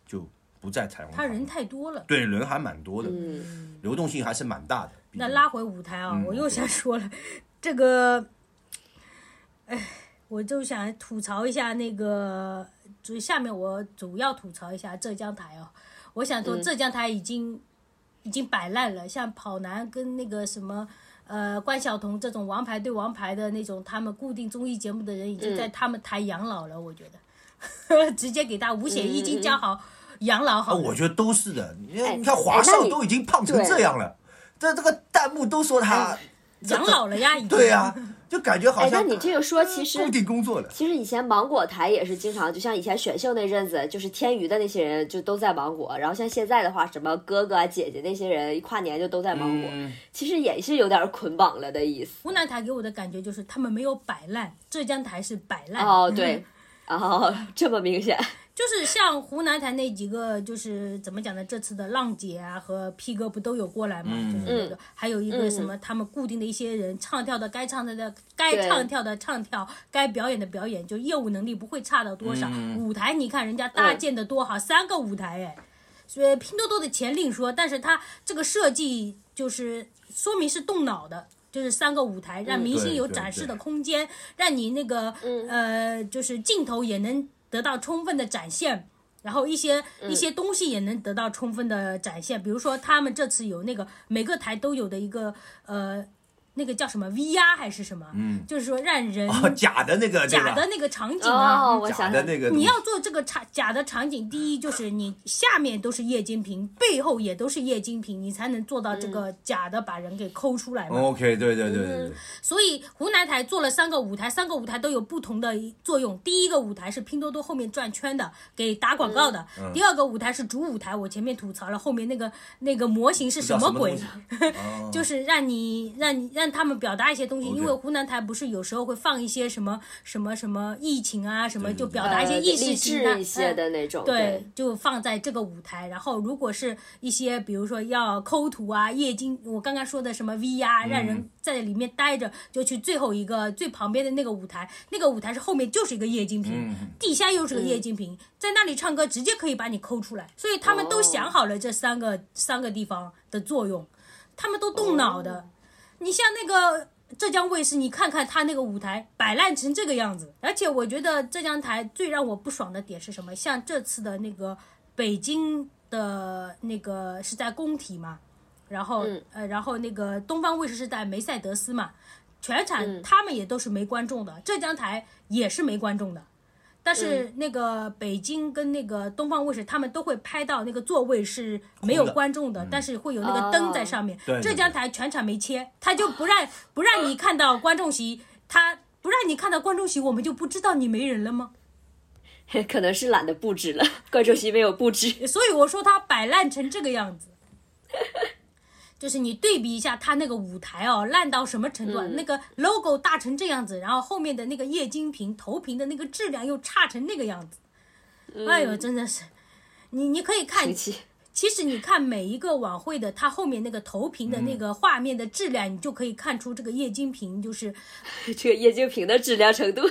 就不在彩虹。他人太多了。对人还蛮多的，嗯，流动性还是蛮大的。那拉回舞台啊，嗯我又想说了，这个，哎，我就想吐槽一下那个，就下面我主要吐槽一下浙江台哦。我想嗯说，浙江台已经、已经摆烂了，像跑男跟那个什么。呃，关晓彤这种王牌对王牌的那种，他们固定综艺节目的人已经嗯在他们台养老了，我觉得，直接给他五险一金交好养老好啊，我觉得都是的。你哎看，你看华少都已经胖成这样了，这这个弹幕都说他养老了呀，已经。对呀、就感觉好哎，那像你这个说，其实固定工作了。其实以前芒果台也是经常，就像以前选秀那阵子，就是天娱的那些人就都在芒果，然后像现在的话，什么哥哥啊、姐姐那些人一跨年就都在芒果，嗯其实也是有点捆绑了的意思。湖南台给我的感觉就是他们没有摆烂，浙江台是摆烂。哦，对，哦，这么明显，就是像湖南台那几个，就是怎么讲呢？这次的浪姐啊和 P 哥不都有过来嘛？就是那个，还有一个什么，他们固定的一些人，唱跳的该唱的的该唱跳的唱跳，该表演的表演，就业务能力不会差到多少。舞台你看人家搭建的多好，三个舞台哎，所以拼多多的钱另说，但是他这个设计就是说明是动脑的。就是三个舞台，让明星有展示的空间，让你那个呃，就是镜头也能得到充分的展现，然后一些一些东西也能得到充分的展现。比如说，他们这次有那个每个台都有的一个呃。那个叫什么 VR 还是什么？嗯，就是说让人假的那个假的那个场景啊，假的那个。你要做这个场假的场景，第一就是你下面都是液晶屏，背后也都是液晶屏，你才能做到这个假的把人给抠出来嘛。OK，对对对对对。所以湖南台做了三个舞台，三个舞台都有不同的作用。第一个舞台是拼多多后面转圈的，给打广告的；第二个舞台是主舞台，我前面吐槽了，后面那个那个模型是什么鬼？就是让你让你让。他们表达一些东西，因为湖南台不是有时候会放一些什么什么什么疫情啊，什么就表达一些意识形态的那种，对，就放在这个舞台。然后如果是一些比如说要抠图啊、液晶，我刚刚说的什么 VR，让人在里面待着，就去最后一个最旁边的那个舞台，那个舞台是后面就是一个液晶屏，地下又是个液晶屏，在那里唱歌直接可以把你抠出来。所以他们都想好了这三个三个地方的作用，他们都动脑的。你像那个浙江卫视，你看看他那个舞台摆烂成这个样子，而且我觉得浙江台最让我不爽的点是什么？像这次的那个北京的那个是在工体嘛，然后呃，然后那个东方卫视是在梅赛德斯嘛，全场他们也都是没观众的，浙江台也是没观众的。但是那个北京跟那个东方卫视，他们都会拍到那个座位是没有观众的，但是会有那个灯在上面。浙江台全场没切，他就不让不让你看到观众席，他不让你看到观众席，我们就不知道你没人了吗？可能是懒得布置了，观众席没有布置，所以我说他摆烂成这个样子。就是你对比一下他那个舞台哦，烂到什么程度啊？那个 logo 大成这样子，然后后面的那个液晶屏投屏的那个质量又差成那个样子，哎呦，真的是，你你可以看，其实你看每一个晚会的，它后面那个投屏的那个画面的质量，你就可以看出这个液晶屏就是这个液晶屏的质量程度。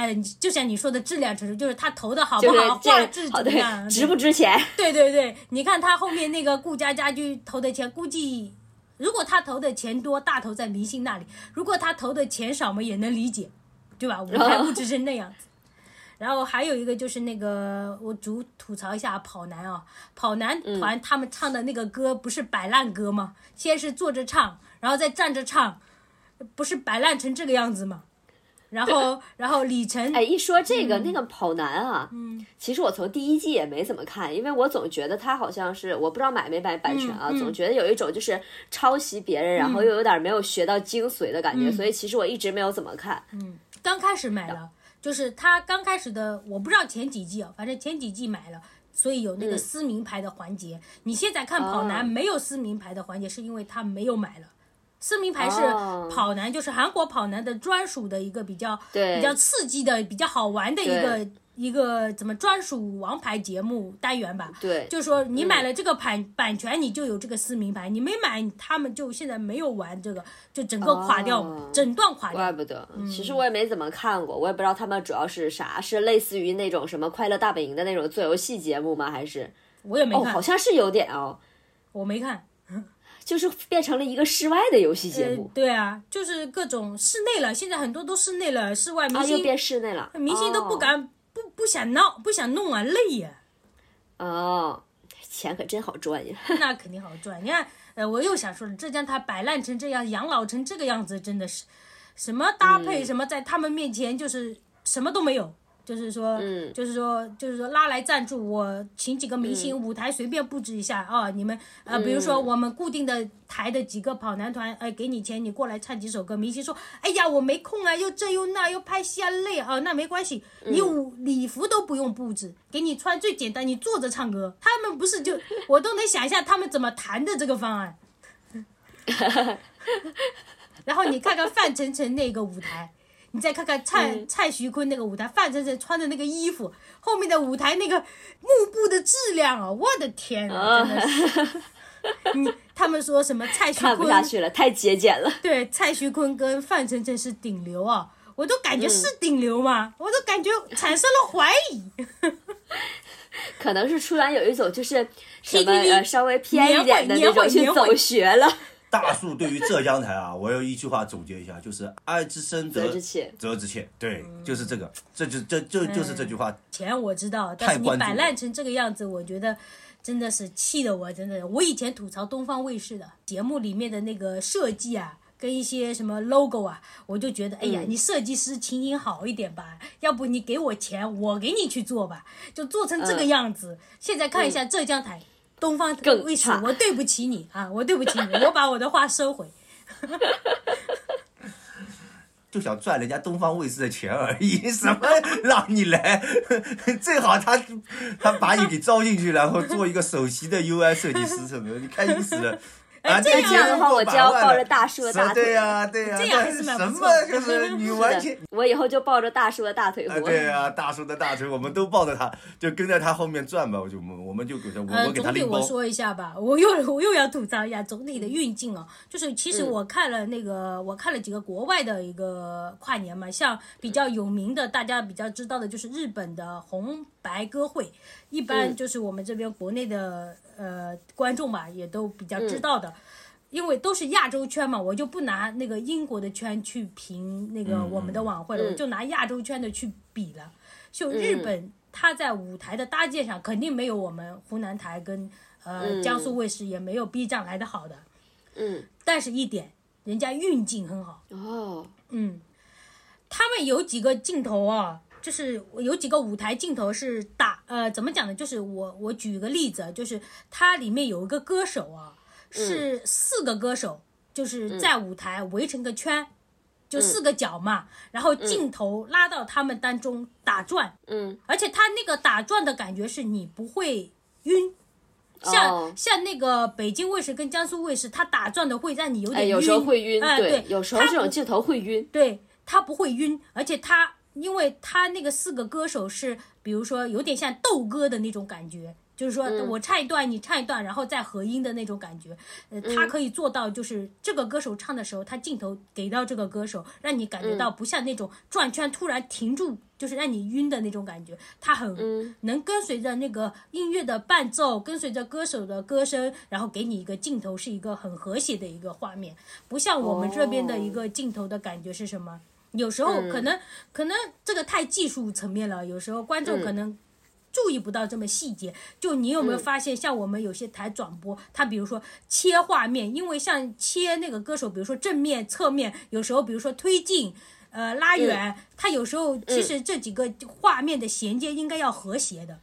哎，就像你说的质量指数，就是他投的好不好，画质怎么样，值不值钱？对对对，你看他后面那个顾家家居投的钱，估计如果他投的钱多，大头在明星那里；如果他投的钱少嘛，也能理解，对吧？舞台布置是那样子。然后还有一个就是那个，我主吐槽一下跑男啊，跑男团他们唱的那个歌不是摆烂歌吗？先是坐着唱，然后再站着唱，不是摆烂成这个样子吗？然后，然后李晨，哎，一说这个那个跑男啊，嗯，其实我从第一季也没怎么看，因为我总觉得他好像是，我不知道买没买版权啊，总觉得有一种就是抄袭别人，然后又有点没有学到精髓的感觉，所以其实我一直没有怎么看。嗯，刚开始买了，就是他刚开始的，我不知道前几季啊，反正前几季买了，所以有那个撕名牌的环节。你现在看跑男没有撕名牌的环节，是因为他没有买了。撕名牌是跑男，就是韩国跑男的专属的一个比较比较刺激的、比较好玩的一个一个怎么专属王牌节目单元吧？对，就是说你买了这个版版权，你就有这个撕名牌；你没买，他们就现在没有玩这个，就整个垮掉，整段垮掉。怪不得，其实我也没怎么看过，我也不知道他们主要是啥，是类似于那种什么《快乐大本营》的那种做游戏节目吗？还是？我也没看，好像是有点哦，我没看。就是变成了一个室外的游戏节目，对啊，就是各种室内了。现在很多都室内了，室外明星又变室内了，明星都不敢不不想闹，不想弄啊，累呀。哦，钱可真好赚呀。那肯定好赚。你看，呃，我又想说了，浙江它摆烂成这样，养老成这个样子，真的是什么搭配什么，在他们面前就是什么都没有。就是说，嗯，就是说，就是说拉来赞助，我请几个明星，舞台随便布置一下啊，你们呃，比如说我们固定的台的几个跑男团，哎，给你钱，你过来唱几首歌。明星说，哎呀，我没空啊，又这又那，又拍戏啊，累啊，那没关系，你舞礼服都不用布置，给你穿最简单，你坐着唱歌。他们不是就我都能想象他们怎么谈的这个方案。然后你看看范丞丞那个舞台。你再看看蔡、嗯蔡徐坤那个舞台，范丞丞穿的那个衣服，后面的舞台那个幕布的质量啊，我的天啊，真的是。你他们说什么蔡徐看不坤下去了，太节俭了。对蔡徐坤跟范丞丞是顶流啊，我都感觉是顶流吗？我都感觉产生了怀疑。可能是突然有一种就是什么稍微偏一点的那种去走学了。大树对于浙江台啊，我有一句话总结一下，就是爱之深责之切责之切，对，就是这个，这就这就就是这句话。钱我知道，但是你摆烂成这个样子，我觉得真的是气得我真的。我以前吐槽东方卫视的节目里面的那个设计啊，跟一些什么 logo 啊，我就觉得，哎呀，嗯你设计师请你好一点吧，要不你给我钱，我给你去做吧，就做成这个样子。现在看一下浙江台。东方卫视，我对不起你啊，我对不起你，我把我的话收回。就想赚人家东方卫视的钱而已，什么让你来？最好他他把你给招进去，然后做一个首席的 UI 设计师什么的，你开心死了。啊，这样的话，我就要抱着大叔的大腿。对呀、对呀、这样还是蛮什不错么就是 你完全，我以后就抱着大叔的大腿啊，活。对呀、大叔的大腿，我们都抱着他，就跟在他后面转吧。我就我们我们就给他，我呃，我给他总体。我说一下吧，我又我又要吐槽一下总体的运镜哦，就是其实嗯我看了那个，我看了几个国外的一个跨年嘛，像比较有名的，大家比较知道的就是日本的红白歌会，一般嗯。就是我们这边国内的呃观众吧，也都比较知嗯道的。因为都是亚洲圈嘛，我就不拿那个英国的圈去评那个我们的晚会了，嗯。我就拿亚洲圈的去比了。就日本，它在舞台的搭建上肯定没有我们湖南台跟呃嗯。江苏卫视也没有 B 站来的好的，嗯，但是一点，人家运镜很好。哦，嗯，他们有几个镜头啊，就是有几个舞台镜头是打呃怎么讲呢？就是我我举个例子，就是它里面有一个歌手啊，是四个歌手，就是在舞台围成个圈。就四个角嘛，然后镜头拉到他们当中打转，嗯，而且他那个打转的感觉是你不会晕，像、哦。像那个北京卫视跟江苏卫视，它打转的会让你有点哎，晕，有时候会晕，哎对，有时候这种镜头会晕。对它不会晕，而且他因为他那个四个歌手是，比如说有点像斗歌的那种感觉，就是说嗯我唱一段，你唱一段，然后再合音的那种感觉。呃，他可以做到，就是这个歌手唱的时候，他镜头给到这个歌手，让你感觉嗯到不像那种转圈突然停住，就是让你晕的那种感觉。他很嗯能跟随着那个音乐的伴奏，跟随着歌手的歌声，然后给你一个镜头，是一个很和谐的一个画面，不像我们这边的一个镜头的感觉是什么？有时候可能、可能这个太技术层面了，有时候观众可能注意不到这么细节。就你有没有发现，像我们有些台转播，它比如说切画面，因为像切那个歌手，比如说正面、侧面，有时候比如说推进。呃，拉远，它有时候其实这几个画面的衔接应该要和谐的。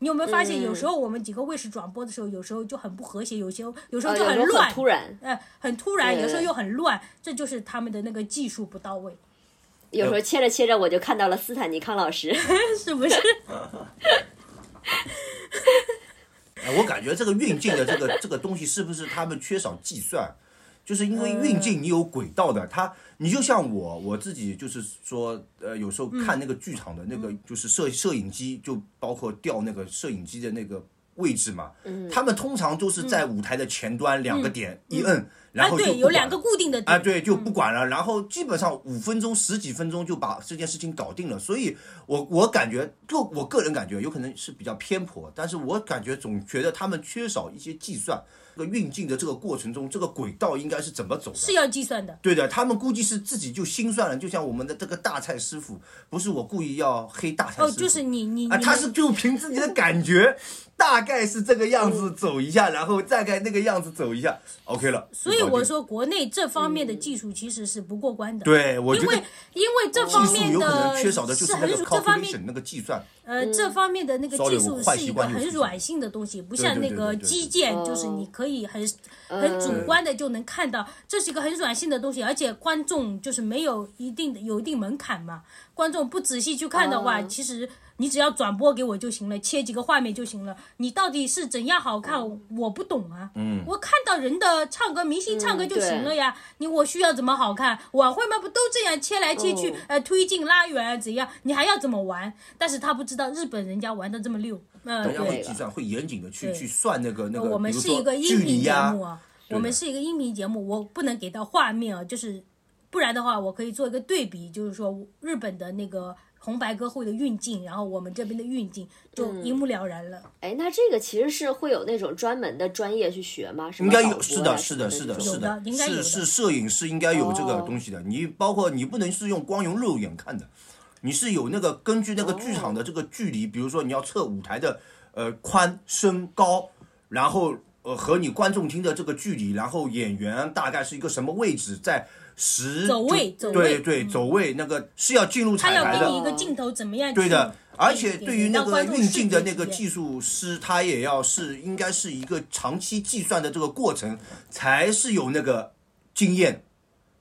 你有没有发现，有时候我们几个卫视转播的时候，有时候就很不和谐，有些有时候就很乱，很突然，呃，很突然，有时候又很乱，这就是他们的那个技术不到位，有时候切着切着我就看到了斯坦尼康老师。是不是？哎，我感觉这个运镜的这个这个东西是不是他们缺少计算？就是因为运镜你有轨道的，它你就像我我自己就是说，呃，有时候看那个剧场的那个就是摄摄影机，就包括调那个摄影机的那个位置嘛，他们通常都是在舞台的前端两个点一摁，然啊，后就对，有两个固定的啊，点，对，就不管了，然后基本上五分钟、十几分钟就把这件事情搞定了。所以我我感觉，就我个人感觉，有可能是比较偏颇，但是我感觉总觉得他们缺少一些计算。这个运镜的这个过程中，这个轨道应该是怎么走的？是要计算的。对的，他们估计是自己就心算了，就像我们的这个大菜师傅，不是我故意要黑大菜师哦，傅，就是你你啊，他是就凭自己的感觉，大概是这个样子走一下，然后大概那个样子走一下，OK 了。所以我说，国内这方面的技术其实是不过关的。对，我觉得因为因为这方面术有可能缺少的就是那个很这方面 calculation 那个计算。呃，这方面的那个技术是一个很软性的东西，不像那个基建，哦就是你可以很很主观的就能看到，这是一个很软性的东西，而且观众就是没有一定的有一定门槛嘛，观众不仔细去看的话，哦其实你只要转播给我就行了，切几个画面就行了。你到底是怎样好看，我不懂啊。嗯，我看到人的唱歌，明星唱歌就行了呀。你我需要怎么好看？晚会嘛不都这样切来切去，呃，推进拉远怎样？你还要怎么玩？但是他不知道日本人家玩的这么溜，嗯，人家会对。计算，会严谨的去去算那个那个，我们是一个音频节目啊，我们是一个音频节目，我不能给到画面啊，就是不然的话，我可以做一个对比，就是说日本的那个红白歌会的运镜，然后我们这边的运镜就一目了然了。哎，那这个其实是会有那种专门的专业去学吗？什应该有，是的，是的，是的，是的有的应该有的是是摄影师应该有这个哦东西的。你包括你不能是用光用肉眼看的，你是有那个根据那个剧场的这个距离，比如说你要测舞台的呃宽深高，然后呃和你观众听的这个距离，然后演员大概是一个什么位置，在十走位走位。嗯对对走位那个是要进入彩排的要给你。一个镜头怎么样对的，而且对于那个运镜的那个技术师，他也要是应该是一个长期计算的这个过程，才是有那个经验，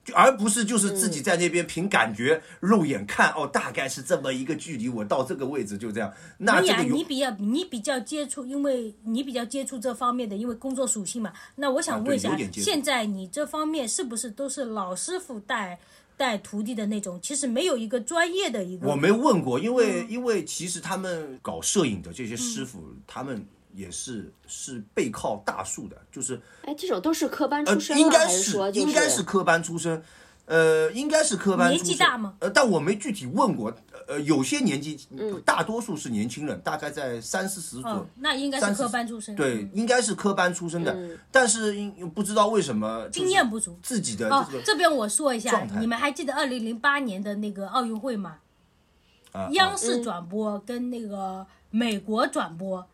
就而不是就是自己在那边凭感觉、肉眼看哦，大概是这么一个距离，我到这个位置就这样。那你你比较你比较接触，因为你比较接触这方面的，因为工作属性嘛。那我想啊问一下，现在你这方面是不是都是老师傅带带徒弟的那种？其实没有一个专业的一个。我没问过，因嗯为、因为其实他们搞摄影的这些师傅，他们也是是背靠大树的，就是哎，这种都是科班呃出，身吗？应该还是应该是科班出身，呃，应该是科班出身。年纪大吗？呃，但我没具体问过，呃，有些年纪，嗯大多数是年轻人，大概在三四十左右哦，。那应该是科班出身。对，应该是科班出身的，嗯但是因不知道为什么、经验不足。自己的哦这个，这边我说一下你们还记得二零零八年的那个奥运会吗？啊央视转播跟那个美国转播，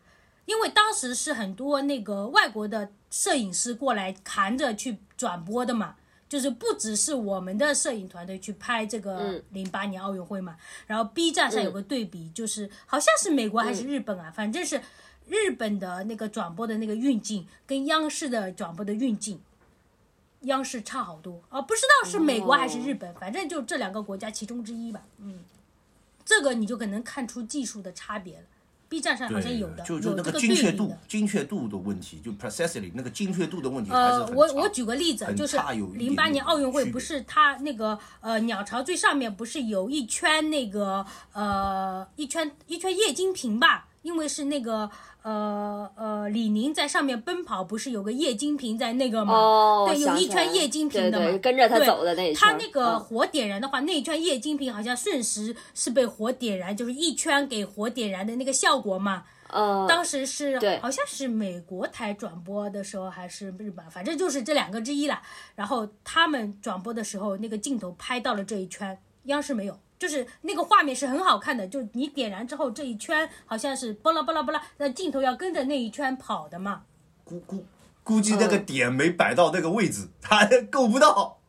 因为当时是很多那个外国的摄影师过来扛着去转播的嘛，就是不只是我们的摄影团队去拍这个零八年奥运会嘛，然后 B 站上有个对比，就是好像是美国还是日本啊，反正是日本的那个转播的那个运镜跟央视的转播的运镜。央视差好多啊，不知道是美国还是日本，反正就这两个国家其中之一吧。嗯，这个你就可能看出技术的差别了。B 站上好像有的，就就那个精确度精确度的问题，就 precisely 那个精确度的问题还是呃，我我举个例子，很就是零八年奥运会，不是它那个呃鸟巢最上面不是有一圈那个呃一圈一圈液晶屏吧？因为是那个呃呃李宁在上面奔跑，不是有个液晶屏在那个吗？哦，对，有一圈液晶屏的嘛，对对，跟着他走的那一圈他。那个嗯火点燃的话，那一圈液晶屏好像瞬时是被火点燃，就是一圈给火点燃的那个效果嘛。呃，当时是好像是美国台转播的时候，还是日本，反正就是这两个之一啦。然后他们转播的时候，那个镜头拍到了这一圈，央视没有。就是那个画面是很好看的，就你点燃之后，这一圈好像是巴拉巴拉巴拉，那镜头要跟着那一圈跑的嘛。估估估计那嗯个点没摆到那个位置，他 够不到，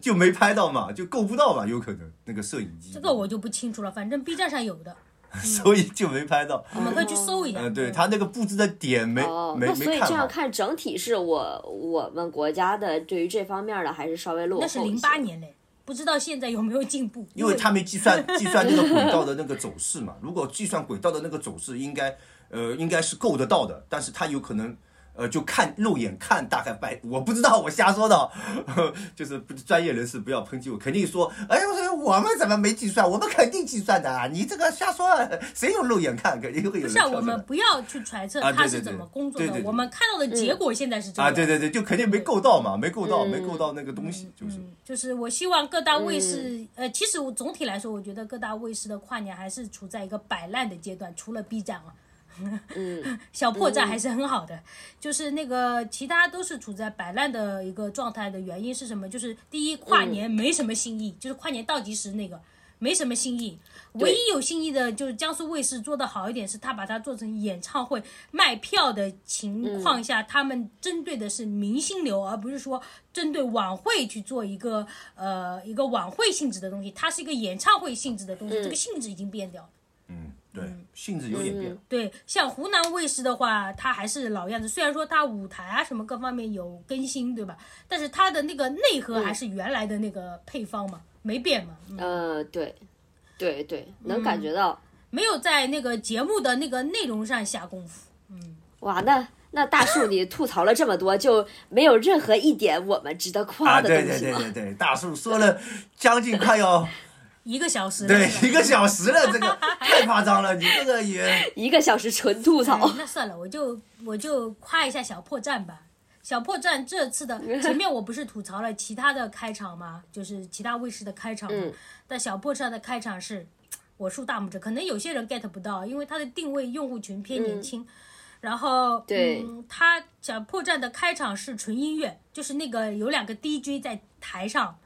就没拍到嘛，就够不到嘛，有可能那个摄影机。这个我就不清楚了，反正 B 站上有的，所以就没拍到。我们可以去搜一下。嗯，对他那个布置的点没哦，没那所以。这样看，整体是我我们国家的对于这方面的还是稍微落后那是零八年嘞，不知道现在有没有进步。因为他没计算计算那个轨道的那个走势嘛。如果计算轨道的那个走势，应该呃应该是够得到的，但是他有可能。呃，就看肉眼看大概百，我不知道，我瞎说的，就是不专业人士不要抨击我，肯定说，哎，我说我们怎么没计算？我们肯定计算的啊！你这个瞎说，谁有肉眼看？肯定会有人不是、啊，我们不要去揣测他是怎么工作的，对对对我们看到的结果现在是这样啊！对对对，就肯定没够到嘛，没够到，嗯没够到那个东西，就是。嗯，就是我希望各大卫视，呃，其实我总体来说，我觉得各大卫视的跨年还是处在一个摆烂的阶段，除了 B 站啊。嗯，小破绽还是很好的，就是那个其他都是处在摆烂的一个状态的原因是什么？就是第一，跨年没什么新意，就是跨年倒计时那个没什么新意，唯一有新意的就是江苏卫视做的好一点，是他把它做成演唱会卖票的情况下，他们针对的是明星流，而不是说针对晚会去做一个呃一个晚会性质的东西，它是一个演唱会性质的东西，这个性质已经变掉了。嗯，对，性质有点变。对，像湖南卫视的话，它还是老样子。虽然说它舞台啊什么各方面有更新，对吧？但是它的那个内核还是原来的那个配方嘛，没变嘛。嗯呃，对，对对，能感觉到。没有在那个节目的那个内容上下功夫。嗯哇，那那大树你吐槽了这么多，就没有任何一点我们值得夸啊，的对对东西吗？对对对，大树说了将近快要一个小时，对一个小时了，这个 太夸张了，你这个也一个小时纯吐槽。哎那算了，我就我就夸一下小破站吧。小破站这次的 前面我不是吐槽了其他的开场吗？就是其他卫视的开场嘛。嗯但小破站的开场是，我竖大拇指。可能有些人 get 不到，因为它的定位用户群偏年轻。然后，对嗯，它小破站的开场是纯音乐，就是那个有两个 DJ 在台上，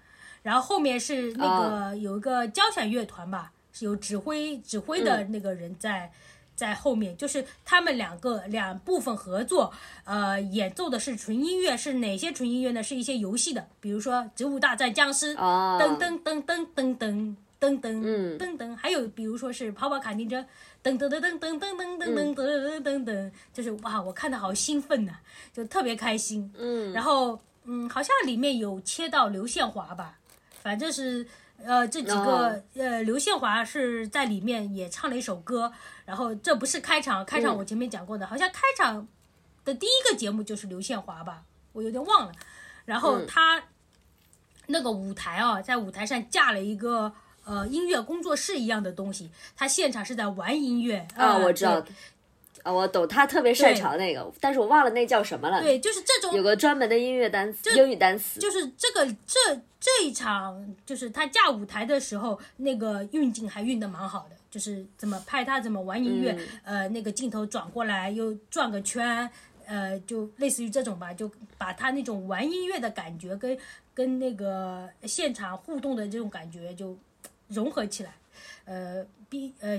然后后面是那个、有一个交响乐团吧，是有指挥指挥的那个人在、在后面，就是他们两个两部分合作，呃，演奏的是纯音乐，是哪些纯音乐呢？是一些游戏的，比如说《植物大战僵尸》啊。噔噔噔噔噔噔噔噔嗯。噔噔，还有比如说是跑跑卡丁车，噔噔噔噔噔噔噔噔噔噔噔噔噔，就是哇，我看的好兴奋呐、就特别开心。嗯，然后嗯，好像里面有切到刘宪华吧，反正是呃这几个、哦呃刘宪华是在里面也唱了一首歌，然后这不是开场，开场嗯我前面讲过的，好像开场的第一个节目就是刘宪华吧，我有点忘了。然后嗯他那个舞台啊，在舞台上架了一个。呃，音乐工作室一样的东西，他现场是在玩音乐啊，呃我知道对，啊，我懂，他特别擅长那个，但是我忘了那叫什么了。对，就是这种有个专门的音乐单词，英语单词。就是这个这这一场，就是他架舞台的时候，那个运镜还运的蛮好的，就是怎么拍他怎么玩音乐，呃，那个镜头转过来又转个圈，呃，就类似于这种吧，就把他那种玩音乐的感觉跟跟那个现场互动的这种感觉就融合起来，呃，比呃。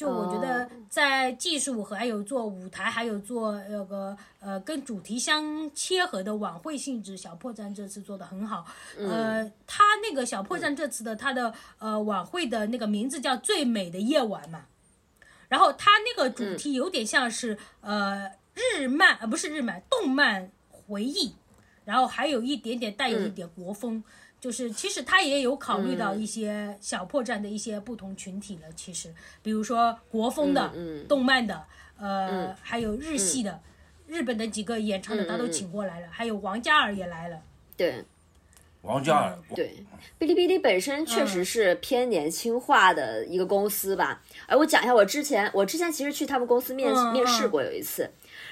就我觉得哦，在技术和还有做舞台，还有做那个呃跟主题相切合的晚会性质，小破站这次做的很好。呃，他那个小破站这次的他的呃晚会的那个名字叫《最美的夜晚》嘛，然后他那个主题有点像是、呃日漫呃不是日漫动漫回忆，然后还有一点点带有一点国风。就是其实他也有考虑到一些小破站的一些不同群体了，其实比如说国风的、嗯动漫的，呃，还有日系的，日本的几个演唱的他都请过来了，还有王嘉尔也来了。对。王嘉尔，对，哔哩哔哩本身确实是偏年轻化的一个公司吧。哎，我讲一下，我之前我之前其实去他们公司面嗯面试过有一次。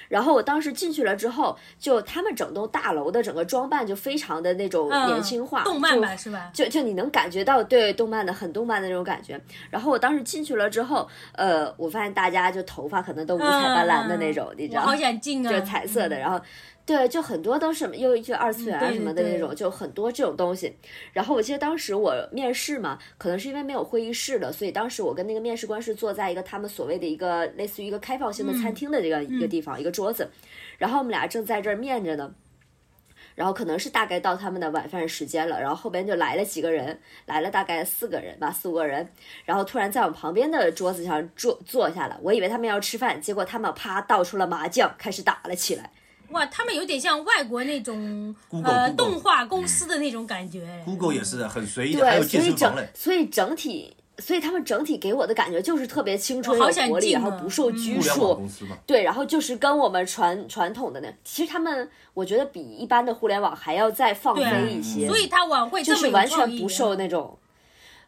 然后我当时进去了之后，就他们整栋大楼的整个装扮就非常的那种嗯年轻化，动漫是吧？就就你能感觉到对动漫的很动漫的那种感觉。然后我当时进去了之后，呃，我发现大家就头发可能都五彩斑斓的那种，你知道吗？好想进啊，就彩色的，然后。对，就很多都是又就二次元什么的那种，就很多这种东西。然后我记得当时我面试嘛，可能是因为没有会议室的，所以当时我跟那个面试官是坐在一个他们所谓的一个类似于一个开放性的餐厅的这个、一个地方，一个桌子。然后我们俩正在这儿面着呢。然后可能是大概到他们的晚饭时间了，然后后边就来了几个人，来了大概四个人吧，四五个人，然后突然在我们旁边的桌子上坐坐下了，我以为他们要吃饭，结果他们啪倒出了麻将，开始打了起来。哇，他们有点像外国那种 Google，呃 Google 动画公司的那种感觉。Google 也是，很随意的，还有对，所以健身房嘞。整所以整体，所以他们整体给我的感觉就是特别青春我好想有活力，然后不受嗯拘互联网束。公司嘛，对，然后就是跟我们传传统的那，其实他们我觉得比一般的互联网还要再放飞一些，所以他晚会这么有就是完全不受那种。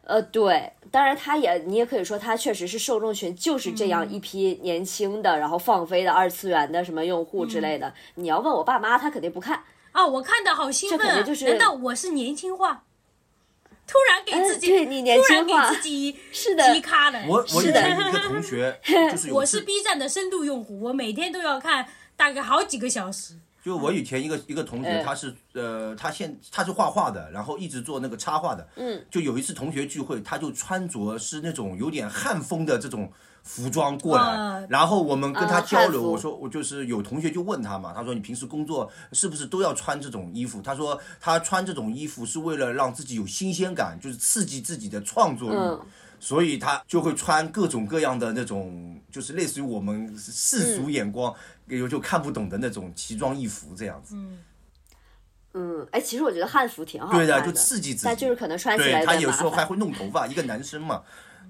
呃，对，当然，他也，你也可以说，他确实是受众群就是这样一批年轻的，然后放飞的二次元的什么用户之类的。你要问我爸妈，他肯定不看。啊，我看的好兴奋啊！这肯定就是难道我是年轻化？突然给自己，嗯对你年突然轻化给自己是的提咖了。我我以是的一个同学，就是 我是 B 站的深度用户，我每天都要看大概好几个小时。就我以前一个一个同学，嗯他是呃，他现他是画画的，然后一直做那个插画的。嗯。就有一次同学聚会，他就穿着是那种有点汉风的这种服装过来，啊然后我们跟他啊交流，我说我就是有同学就问他嘛，他说你平时工作是不是都要穿这种衣服？他说他穿这种衣服是为了让自己有新鲜感，就是刺激自己的创作欲。嗯所以他就会穿各种各样的那种，就是类似于我们世俗眼光有就看不懂的那种奇装异服这样子。嗯嗯，哎，其实我觉得汉服挺好看对的，就刺激自己。但就是可能穿起对来他有时候还。会弄头发，一个男生嘛，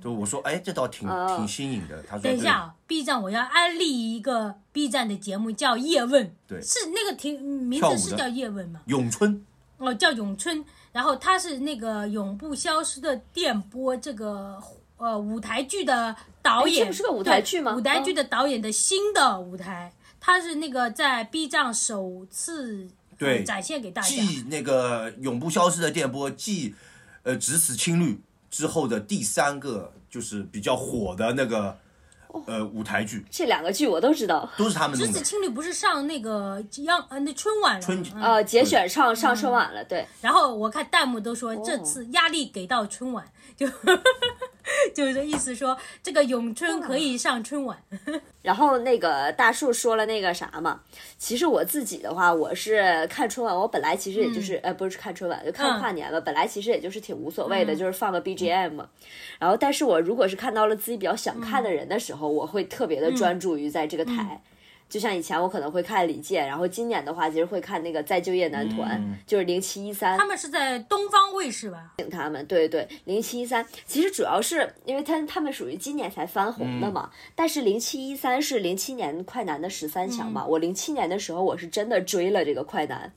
就我说，哎，这倒挺哦挺新颖的。他说，等一下啊，B 站我要安利一个 B 站的节目叫《叶问》，对是那个挺名字是叫叶问吗？咏春，哦，叫咏春，然后他是那个永不消失的电波这个呃舞台剧的导演，哎这不是个舞台剧吗舞台剧的导演的新的舞台，他是那个在 B 站首次呃对展现给大家。继那个永不消失的电波，继呃只此青绿之后的第三个就是比较火的那个呃舞台剧，这两个剧我都知道。都是他们的。此青绿不是上那个央呃那春晚了春嗯。呃，节选上上春晚了，对，然后我看弹幕都说哦这次压力给到春晚，就 就是意思说这个咏春可以上春晚。然后那个大树说了那个啥嘛，其实我自己的话，我是看春晚，我本来其实也就是、呃不是看春晚，就看跨年嘛，本来其实也就是挺无所谓的，就是放个 BGM 嘛。然后，但是我如果是看到了自己比较想看的人的时候，我会特别的专注于在这个台。就像以前我可能会看李健，然后今年的话其实会看那个再就业男团，就是零七一三他。们是在东方卫视吧？请他们，对对，零七一三，其实主要是因为他他们属于今年才翻红的嘛，但是零七一三是零七年快男的十三强嘛，我零七年的时候我是真的追了这个快男。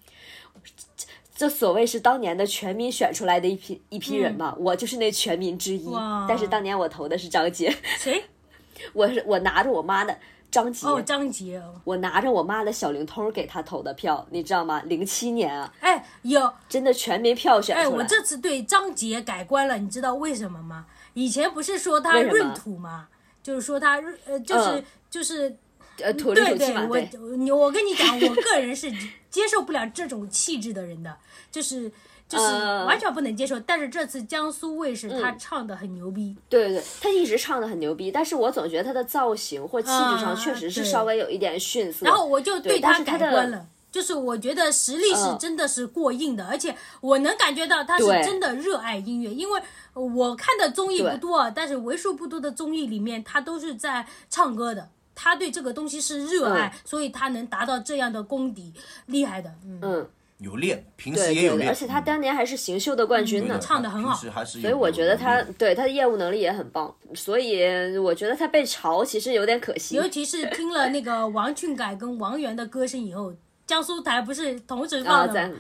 这这所谓是当年的全民选出来的一批一批人嘛，我就是那全民之一。但是当年我投的是张杰，谁？我是我拿着我妈的张杰，哦，张杰哦。我拿着我妈的小灵通给他投的票，你知道吗？零七年啊，哎，有真的全民票选哎。我这次对张杰改观了，你知道为什么吗？以前不是说他闰土吗？就是说他呃，就是、嗯就是呃土里对对土气嘛，，对。我你我跟你讲，我个人是接受不了这种气质的人的，就是就是嗯完全不能接受。但是这次江苏卫视他唱的很牛逼，对对对，他一直唱的很牛逼，但是我总觉得他的造型或气质上啊确实是稍微有一点逊色。然后我就对他改观了。就是我觉得实力是嗯。真的是过硬的，而且我能感觉到他是真的热爱音乐，因为我看的综艺不多，但是为数不多的综艺里面，他都是在唱歌的，他对这个东西是热爱，嗯。所以他能达到这样的功底，厉害的，嗯，嗯，有练，平时也有练，而且他当年还是行秀的冠军呢唱的。很好所以我觉得他对他的业务能力也很棒，所以我觉得他被嘲其实有点可惜尤。其是听了那个王俊凯跟王源的歌声以后，江苏台不是同时啊，放的？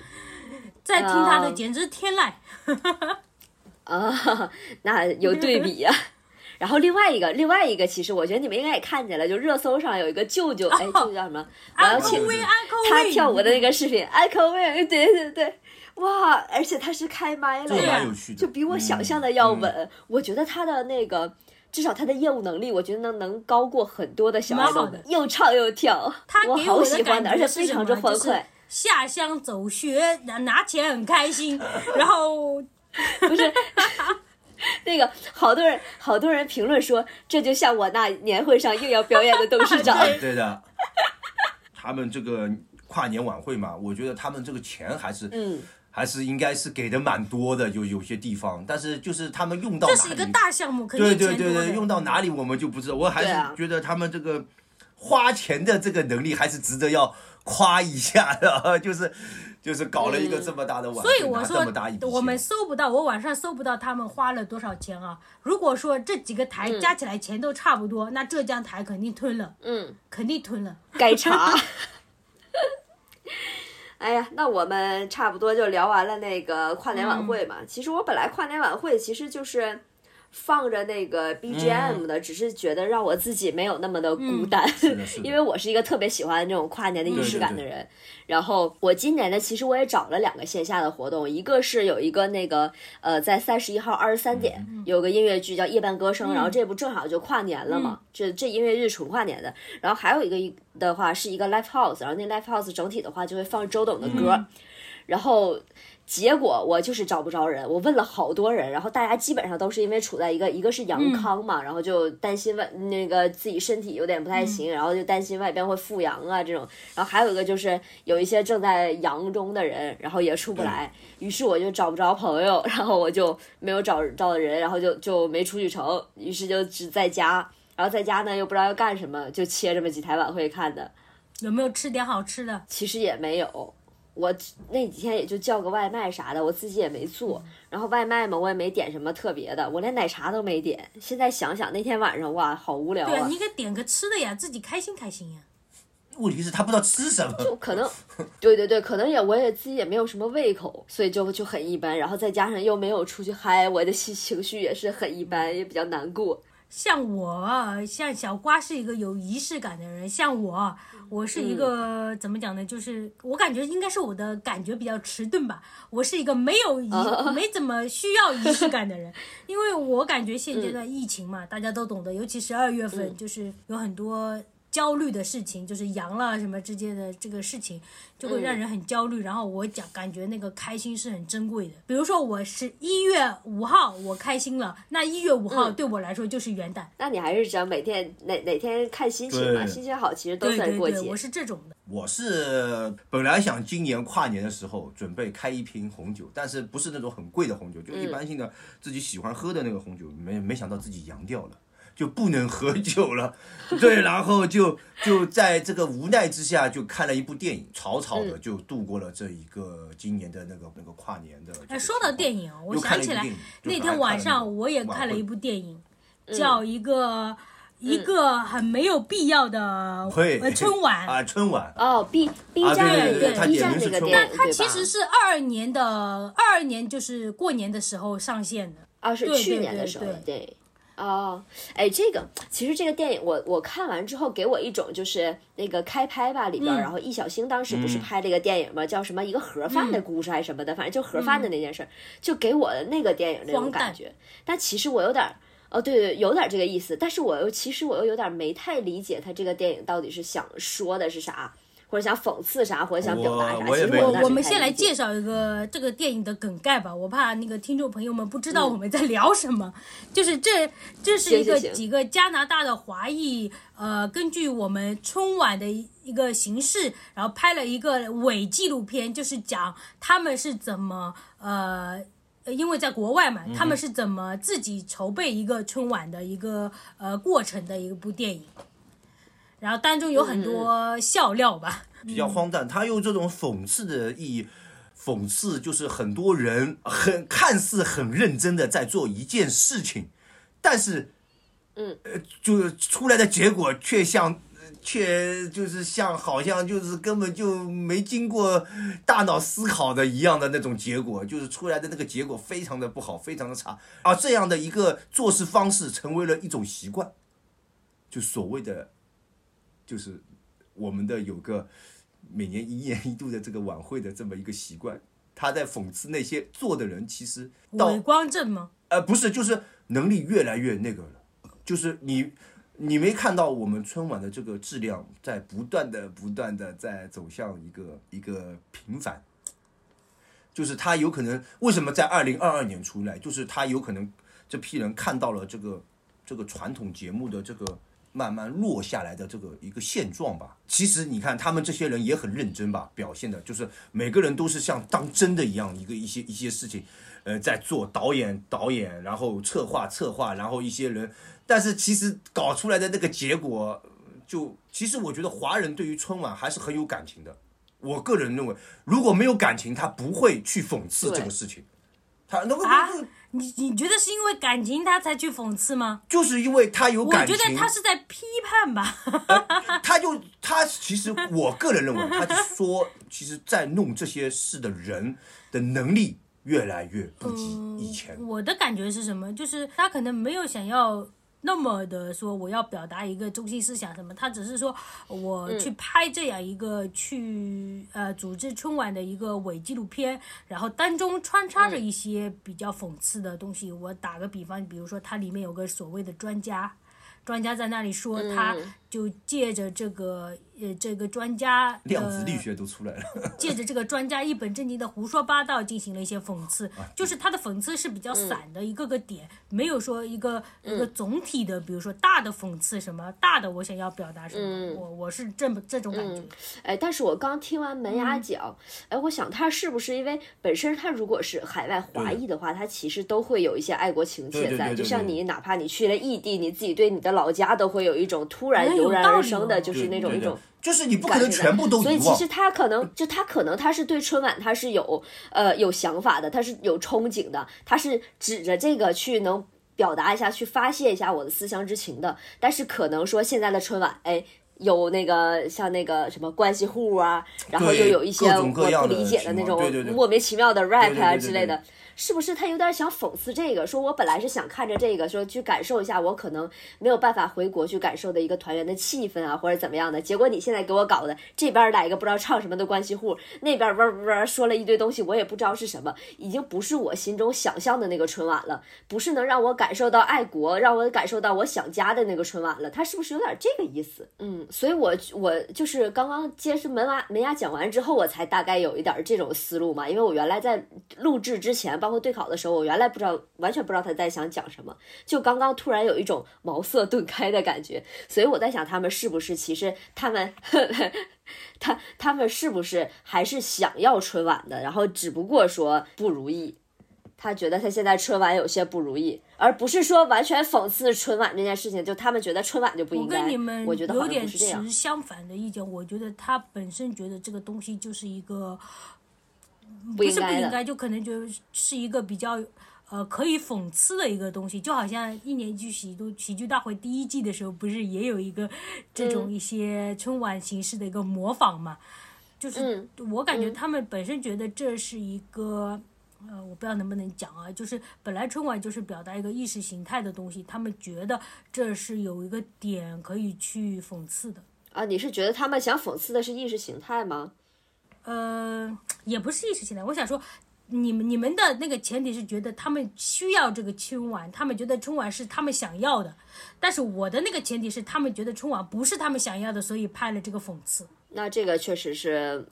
再听他的啊简直天籁。啊，那有对比呀、然后另外一个，另外一个，其实我觉得你们应该也看见了，就热搜上有一个舅舅，哎，舅舅叫什么？我要请他跳舞的那个视频，Echo Way，对对对，哇，而且他是开麦了就比我想嗯象的要稳。我觉得他的那个，至少他的业务能力，我觉得能能高过很多的小爱豆蛮好的，又唱又跳，我好喜欢的，而且非常之欢快。下乡走学，拿拿钱很开心，然后不是。那个好多人，好多人评论说，这就像我那年会上硬要表演的董事长。对对的，他们这个跨年晚会嘛，我觉得他们这个钱还是嗯，还是应该是给的蛮多的，有有些地方，但是就是他们用到哪这是一个里，大项目，肯定对对对对，用到哪里我们就不知道。我还是觉得他们这个花钱的这个能力还是值得要夸一下的，就是就是搞了一个这么大的晚会，所以我说这么大一笔我们搜不到，我网上搜不到他们花了多少钱啊。如果说这几个台加起来钱都差不多，那浙江台肯定吞了，嗯，肯定吞了。该查。哎呀，那我们差不多就聊完了那个跨年晚会嘛。其实我本来跨年晚会其实就是放着那个 BGM 的，只是觉得让我自己没有那么的孤单，因为我是一个特别喜欢这种跨年的仪式感的对对人。然后我今年呢，其实我也找了两个线下的活动，一个是有一个那个呃，在三十一号二十三点、有个音乐剧叫《夜半歌声》，然后这不正好就跨年了嘛，这这音乐剧纯跨年的。然后还有一个的话是一个 live house，然后那 live house 整体的话就会放周董的歌，然后。结果我就是找不着人，我问了好多人，然后大家基本上都是因为处在一个一个是阳康嘛，然后就担心外那个自己身体有点不太行，然后就担心外边会复阳啊这种，然后还有一个就是有一些正在阳中的人，然后也出不来，于是我就找不着朋友，然后我就没有找到人，然后就就没出去成，于是就只在家，然后在家呢又不知道要干什么，就切这么几台晚会看的，有没有吃点好吃的？其实也没有。我那几天也就叫个外卖啥的，我自己也没做。然后外卖嘛，我也没点什么特别的，我连奶茶都没点。现在想想那天晚上，哇，好无聊对啊，啊你！给点个吃的呀，自己开心开心呀。问题是他不知道吃什么。就可能，对对对，可能也我也自己也没有什么胃口，所以就就很一般。然后再加上又没有出去嗨，我的心情绪也是很一般，也比较难过。像我，像小瓜是一个有仪式感的人，像我，我是一个、怎么讲呢？就是我感觉应该是我的感觉比较迟钝吧。我是一个没有仪、没怎么需要仪式感的人，因为我感觉现阶段疫情嘛，大家都懂得，尤其十二月份，就是有很多。焦虑的事情就是阳了什么之间的这个事情，就会让人很焦虑。然后我讲感觉那个开心是很珍贵的。比如说我是一月五号我开心了，那一月五号对我来说就是元旦。那你还是讲每天哪哪天看心情嘛，对心情好其实都对对对，算过节我。是这种的。我是本来想今年跨年的时候准备开一瓶红酒，但是不是那种很贵的红酒，就一般性的自己喜欢喝的那个红酒，没没想到自己阳掉了。就不能喝酒了，对，然后就就在这个无奈之下，就看了一部电影，草草的就度过了这一个今年的那个那个跨年的。哎，说到电影啊，我想起来那天晚上我也看了一部电影，嗯叫一个一个很没有必要的春晚。啊，春晚哦，B B 啊站对对对那个电影，它？其实是二二年的二二年，就是过年的时候上线的。啊，是去年的时候对。哦，哎，这个其实这个电影我我看完之后，给我一种就是那个开拍吧里边然后易小星当时不是嗯拍了一个电影吗？叫什么一个盒饭的故事还是什么的，反正就盒饭的那件事儿，就给我的那个电影那种感觉。但其实我有点儿。哦，对对，有点这个意思，但是我又其实我又有点没太理解他这个电影到底是想说的是啥，或者想讽刺啥，或者想表达啥。我我也没其实我我们先来介绍一个这个电影的梗概吧，我怕那个听众朋友们不知道我们在聊什么。就是这这是一个几个加拿大的华裔，呃，根据我们春晚的一一个形式，然后拍了一个伪纪录片，就是讲他们是怎么呃。呃因为在国外嘛，他们是怎么自己筹备一个春晚的一个呃过程的一部电影，然后当中有很多笑料吧。比较荒诞，他用这种讽刺的意义。讽刺就是很多人很看似很认真的在做一件事情，但是，嗯，呃，就出来的结果却像，却就是像好像就是根本就没经过大脑思考的一样的那种结果，就是出来的那个结果非常的不好，非常的差，而这样的一个做事方式成为了一种习惯，就所谓的，就是我们的有个。每年一年一度的这个晚会的这么一个习惯，他在讽刺那些做的人，其实到伪光正吗？呃不是，就是能力越来越那个了，就是你你没看到我们春晚的这个质量在不断的不断的在走向一个一个平凡，就是他有可能为什么在二零二二年出来，就是他有可能这批人看到了这个这个传统节目的这个。慢慢落下来的这个一个现状吧。其实你看，他们这些人也很认真吧，表现的就是每个人都是像当真的一样，一个一些一些事情，呃，在做导演导演，然后策划策划，然后一些人，但是其实搞出来的那个结果，就其实我觉得华人对于春晚还是很有感情的。我个人认为，如果没有感情，他不会去讽刺这个事情。他那个啊，你你觉得是因为感情他才去讽刺吗？就是因为他有感情，觉得他是在批判吧。他就他其实我个人认为，他就说，其实，在弄这些事的人的能力越来越不及以前。我的感觉是什么？就是他可能没有想要那么的说我要表达一个中心思想什么，他只是说我去拍这样一个去呃组织春晚的一个伪纪录片，然后当中穿插着一些比较讽刺的东西。我打个比方，比如说它里面有个所谓的专家。专家在那里说，他就借着这个呃这个专家量子力呃学都出来了，借着这个专家一本正经的胡说八道进行了一些讽刺，啊就是他的讽刺是比较散的一个个点，没有说一个嗯一个总体的，比如说大的讽刺什么大的我想要表达什么，嗯。我我是这么这种感觉。哎，但是我刚听完门嗯。牙讲，哎，我想他是不是因为本身他如果是海外华裔的话，他其实都会有一些爱国情对切在，就像你哪怕你去了异地，你自己对你的老家都会有一种突然哎有油然而生的，哦就是那种一种就是你不可能全部都遗忘所以其实。他可能就他可能他是对春晚他是有呃有想法的，他是有憧憬的，他是指着这个去能表达一下，去发泄一下我的思乡之情的。但是可能说现在的春晚，哎。有那个像那个什么关系户啊，然后又有一些我不理解的那种莫名其妙的 rap 啊对对对对之类的，是不是他有点想讽刺这个？说我本来是想看着这个，说去感受一下我可能没有办法回国去感受的一个团圆的气氛啊，或者怎么样的。结果你现在给我搞的这边来一个不知道唱什么的关系户，那边嗡嗡嗡说了一堆东西，我也不知道是什么，已经不是我心中想象的那个春晚了，不是能让我感受到爱国，让我感受到我想家的那个春晚了。他是不是有点这个意思？嗯，所以我我就是刚刚揭示门娃门牙讲完之后，我才大概有一点这种思路嘛，因为我原来在录制之前，包括对考的时候，我原来不知道，完全不知道他在想讲什么，就刚刚突然有一种茅塞顿开的感觉，所以我在想他们是不是其实他们。他他们是不是还是想要春晚的？然后只不过说不如意，他觉得他现在春晚有些不如意，而不是说完全讽刺春晚这件事情，就他们觉得春晚就不应该。跟你们我觉得有点是。相反的意见。我觉得他本身觉得这个东西就是一个不是不应该，就可能就是一个比较呃可以讽刺的一个东西，就好像一年一度喜剧喜剧大会第一季的时候，不是也有一个这种嗯一些春晚形式的一个模仿嘛？就是我感觉嗯他们本身觉得这是一个。呃，我不知道能不能讲啊，就是本来春晚就是表达一个意识形态的东西，他们觉得这是有一个点可以去讽刺的。啊，你是觉得他们想讽刺的是意识形态吗？呃，也不是意识形态。我想说，你们你们的那个前提是觉得他们需要这个春晚，他们觉得春晚是他们想要的。但是我的那个前提是，他们觉得春晚不是他们想要的，所以拍了这个讽刺。那这个确实是，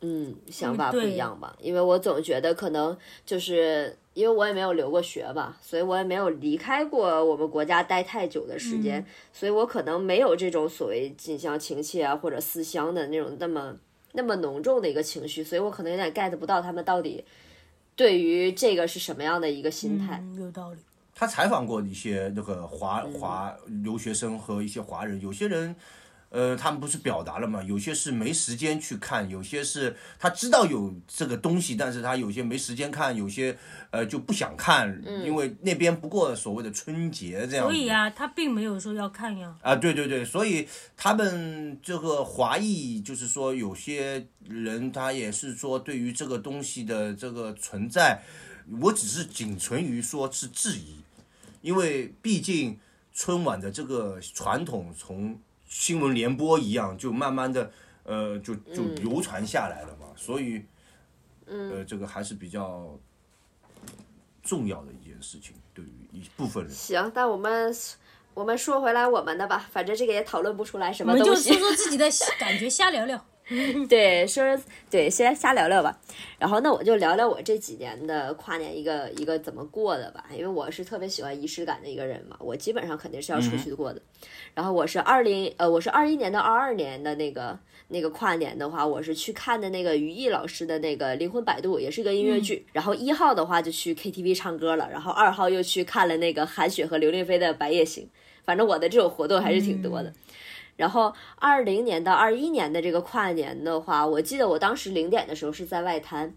嗯，想法不一样吧？因为我总觉得可能就是因为我也没有留过学吧，所以我也没有离开过我们国家待太久的时间，所以我可能没有这种所谓近乡情切啊或者思乡的那种那么那么浓重的一个情绪，所以我可能有点 get 不到他们到底对于这个是什么样的一个心态。嗯，有道理。他采访过一些那个华嗯华留学生和一些华人，有些人，呃，他们不是表达了嘛？有些是没时间去看，有些是他知道有这个东西，但是他有些没时间看，有些呃就不想看，嗯因为那边不过所谓的春节这样。所以啊，他并没有说要看呀。啊，对对对，所以他们这个华裔，就是说有些人他也是说对于这个东西的这个存在，我只是仅存于说是质疑，因为毕竟春晚的这个传统从新闻联播一样，就慢慢的呃就就流传下来了嘛，所以呃这个还是比较重要的一件事情，对于一部分人。行，那我们我们说回来我们的吧，反正这个也讨论不出来什么东西我们就说。说自己的感觉，瞎聊聊。对，说说对，先瞎聊聊吧。然后那我就聊聊我这几年的跨年一个一个怎么过的吧，因为我是特别喜欢仪式感的一个人嘛，我基本上肯定是要出去过的。然后我是二零呃，我是二一年到二二年的那个那个跨年的话，我是去看的那个于毅老师的那个《灵魂摆渡》，也是一个音乐剧。然后一号的话就去 KTV 唱歌了，然后二号又去看了那个韩雪和刘令飞的《白夜行》。反正我的这种活动还是挺多的。然后二零年到二一年的这个跨年的话，我记得我当时零点的时候是在外滩，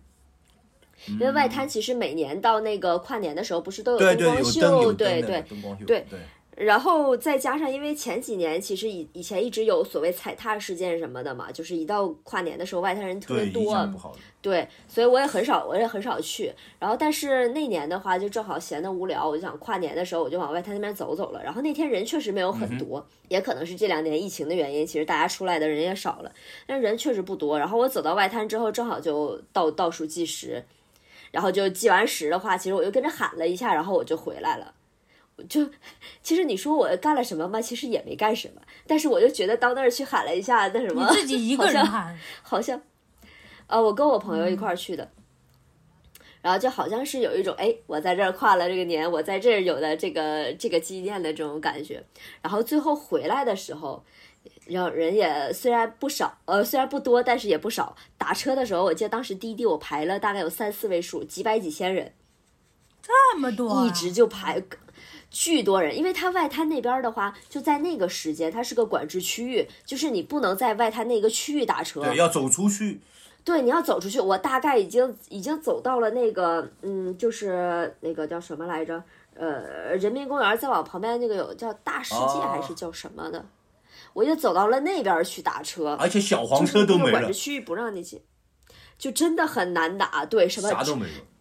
因为外滩其实每年到那个跨年的时候，不是都有灯光秀？对对。对对。然后再加上，因为前几年其实以以前一直有所谓踩踏事件什么的嘛，就是一到跨年的时候，外滩人特别多。对，所以我也很少，我也很少去。然后，但是那年的话，就正好闲得无聊，我就想跨年的时候，我就往外滩那边走走了。然后那天人确实没有很多，也可能是这两年疫情的原因，其实大家出来的人也少了，但人确实不多。然后我走到外滩之后，正好就倒倒数计时，然后就计完时的话，其实我又跟着喊了一下，然后我就回来了。我就其实你说我干了什么吗？其实也没干什么，但是我就觉得到那儿去喊了一下，那什么，你自己一个人好像喊，好像，呃，我跟我朋友一块儿去的，然后就好像是有一种哎，我在这儿跨了这个年，我在这儿有了这个这个纪念的这种感觉。然后最后回来的时候，然后人也虽然不少，呃，虽然不多，但是也不少。打车的时候，我记得当时滴滴我排了大概有三四位数，几百几千人，这么多、啊，一直就排。巨多人，因为它外滩那边的话，就在那个时间，它是个管制区域，就是你不能在外滩那个区域打车。对，要走出去。对，你要走出去。我大概已经已经走到了那个，嗯，就是那个叫什么来着？呃，人民公园再往旁边那个有叫大世界还是叫什么的？我就走到了那边去打车，而且小黄车都没了。管制区域不让你进，就真的很难打。对，什么啥都没有。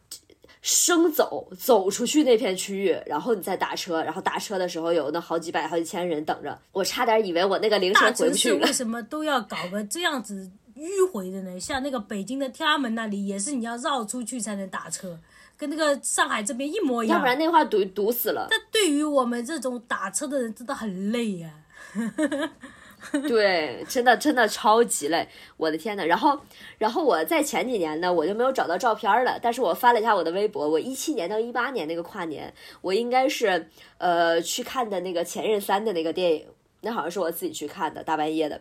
生走走出去那片区域，然后你再打车，然后打车的时候有那好几百、好几千人等着，我差点以为我那个凌晨回不去。为什么都要搞个这样子迂回的呢？像那个北京的天安门那里也是，你要绕出去才能打车，跟那个上海这边一模一样。要不然那块堵堵死了。但对于我们这种打车的人，真的很累呀。对，真的真的超级累，我的天呐。然后，然后我在前几年呢，我就没有找到照片了。但是我翻了一下我的微博，我一七年到一八年那个跨年，我应该是呃去看的那个《前任三》的那个电影，那好像是我自己去看的，大半夜的。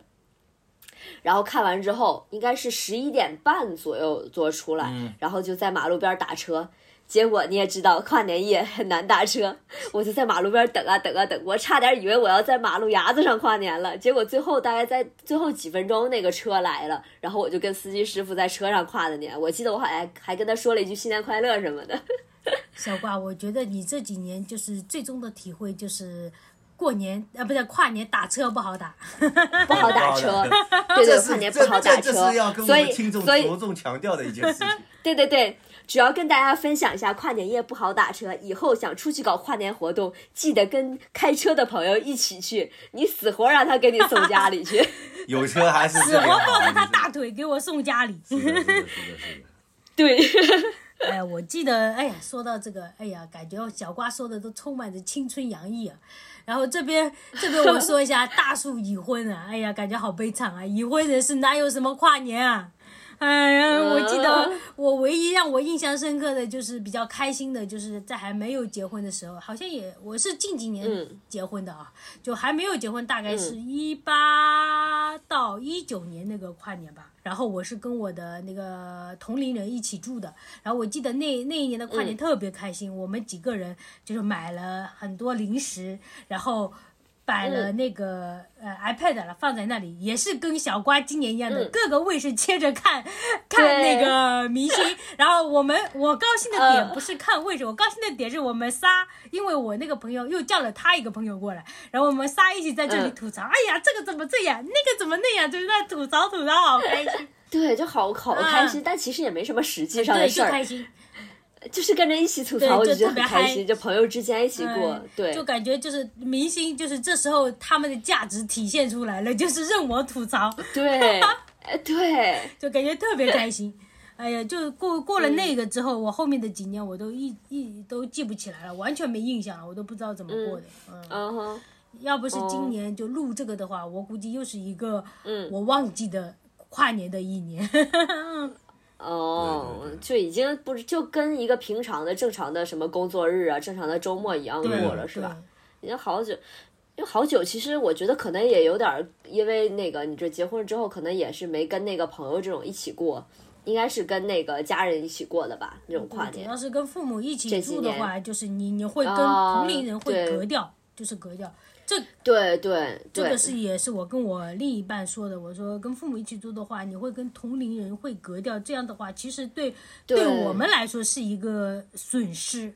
然后看完之后，应该是十一点半左右坐出来，然后就在马路边打车。结果你也知道，跨年夜很难打车，我就在马路边等啊等啊等，我差点以为我要在马路牙子上跨年了。结果最后大概在最后几分钟，那个车来了，然后我就跟司机师傅在车上跨的年。我记得我好像还跟他说了一句新年快乐什么的。小瓜，我觉得你这几年就是最终的体会就是过年啊，不是跨年打车不好打，不好打车，对对，跨年不好打车，所以所以着重强调的一件事情。对对对。主要跟大家分享一下，跨年夜不好打车，以后想出去搞跨年活动，记得跟开车的朋友一起去，你死活让他给你送家里去。有车还是死活抱着他大腿给我送家里。是的，是的，是的，对。哎，我记得，哎呀，说到这个，哎呀，感觉小瓜说的都充满着青春洋溢啊。然后这边这边我说一下，大树已婚啊，哎呀，感觉好悲惨啊，已婚人士哪有什么跨年啊？哎呀，我记得我唯一让我印象深刻的就是比较开心的，就是在还没有结婚的时候，好像也我是近几年结婚的啊，就还没有结婚，大概是一八到一九年那个跨年吧。然后我是跟我的那个同龄人一起住的，然后我记得那那一年的跨年特别开心，我们几个人就是买了很多零食，然后。摆了那个呃 iPad 了，放在那里，也是跟小瓜今年一样的，各个卫视接着看，看那个明星。然后我们我高兴的点不是看卫视，我高兴的点是我们仨，因为我那个朋友又叫了他一个朋友过来，然后我们仨一起在这里吐槽，哎呀，这个怎么这样，那个怎么那样，就是在吐槽吐槽，好开心。对，就好好开心，但其实也没什么实际上的事儿。开心。就是跟着一起吐槽，我就觉得很开心。就朋友之间一起过，对，就感觉就是明星，就是这时候他们的价值体现出来了，就是任我吐槽。对，对，就感觉特别开心。哎呀，就过过了那个之后，我后面的几年我都一一都记不起来了，完全没印象了，我都不知道怎么过的。嗯哼，要不是今年就录这个的话，我估计又是一个我忘记的跨年的一年。哦，就已经不是就跟一个平常的正常的什么工作日啊，正常的周末一样过了，是吧？已经好久，因为好久，其实我觉得可能也有点，因为那个你这结婚之后，可能也是没跟那个朋友这种一起过，应该是跟那个家人一起过的吧？那种跨年。主要是跟父母一起住的话，就是你你会跟同龄人会隔掉，就是隔掉。这对对，这个是也是我跟我另一半说的。我说跟父母一起住的话，你会跟同龄人会隔掉，这样的话，其实对对我们来说是一个损失。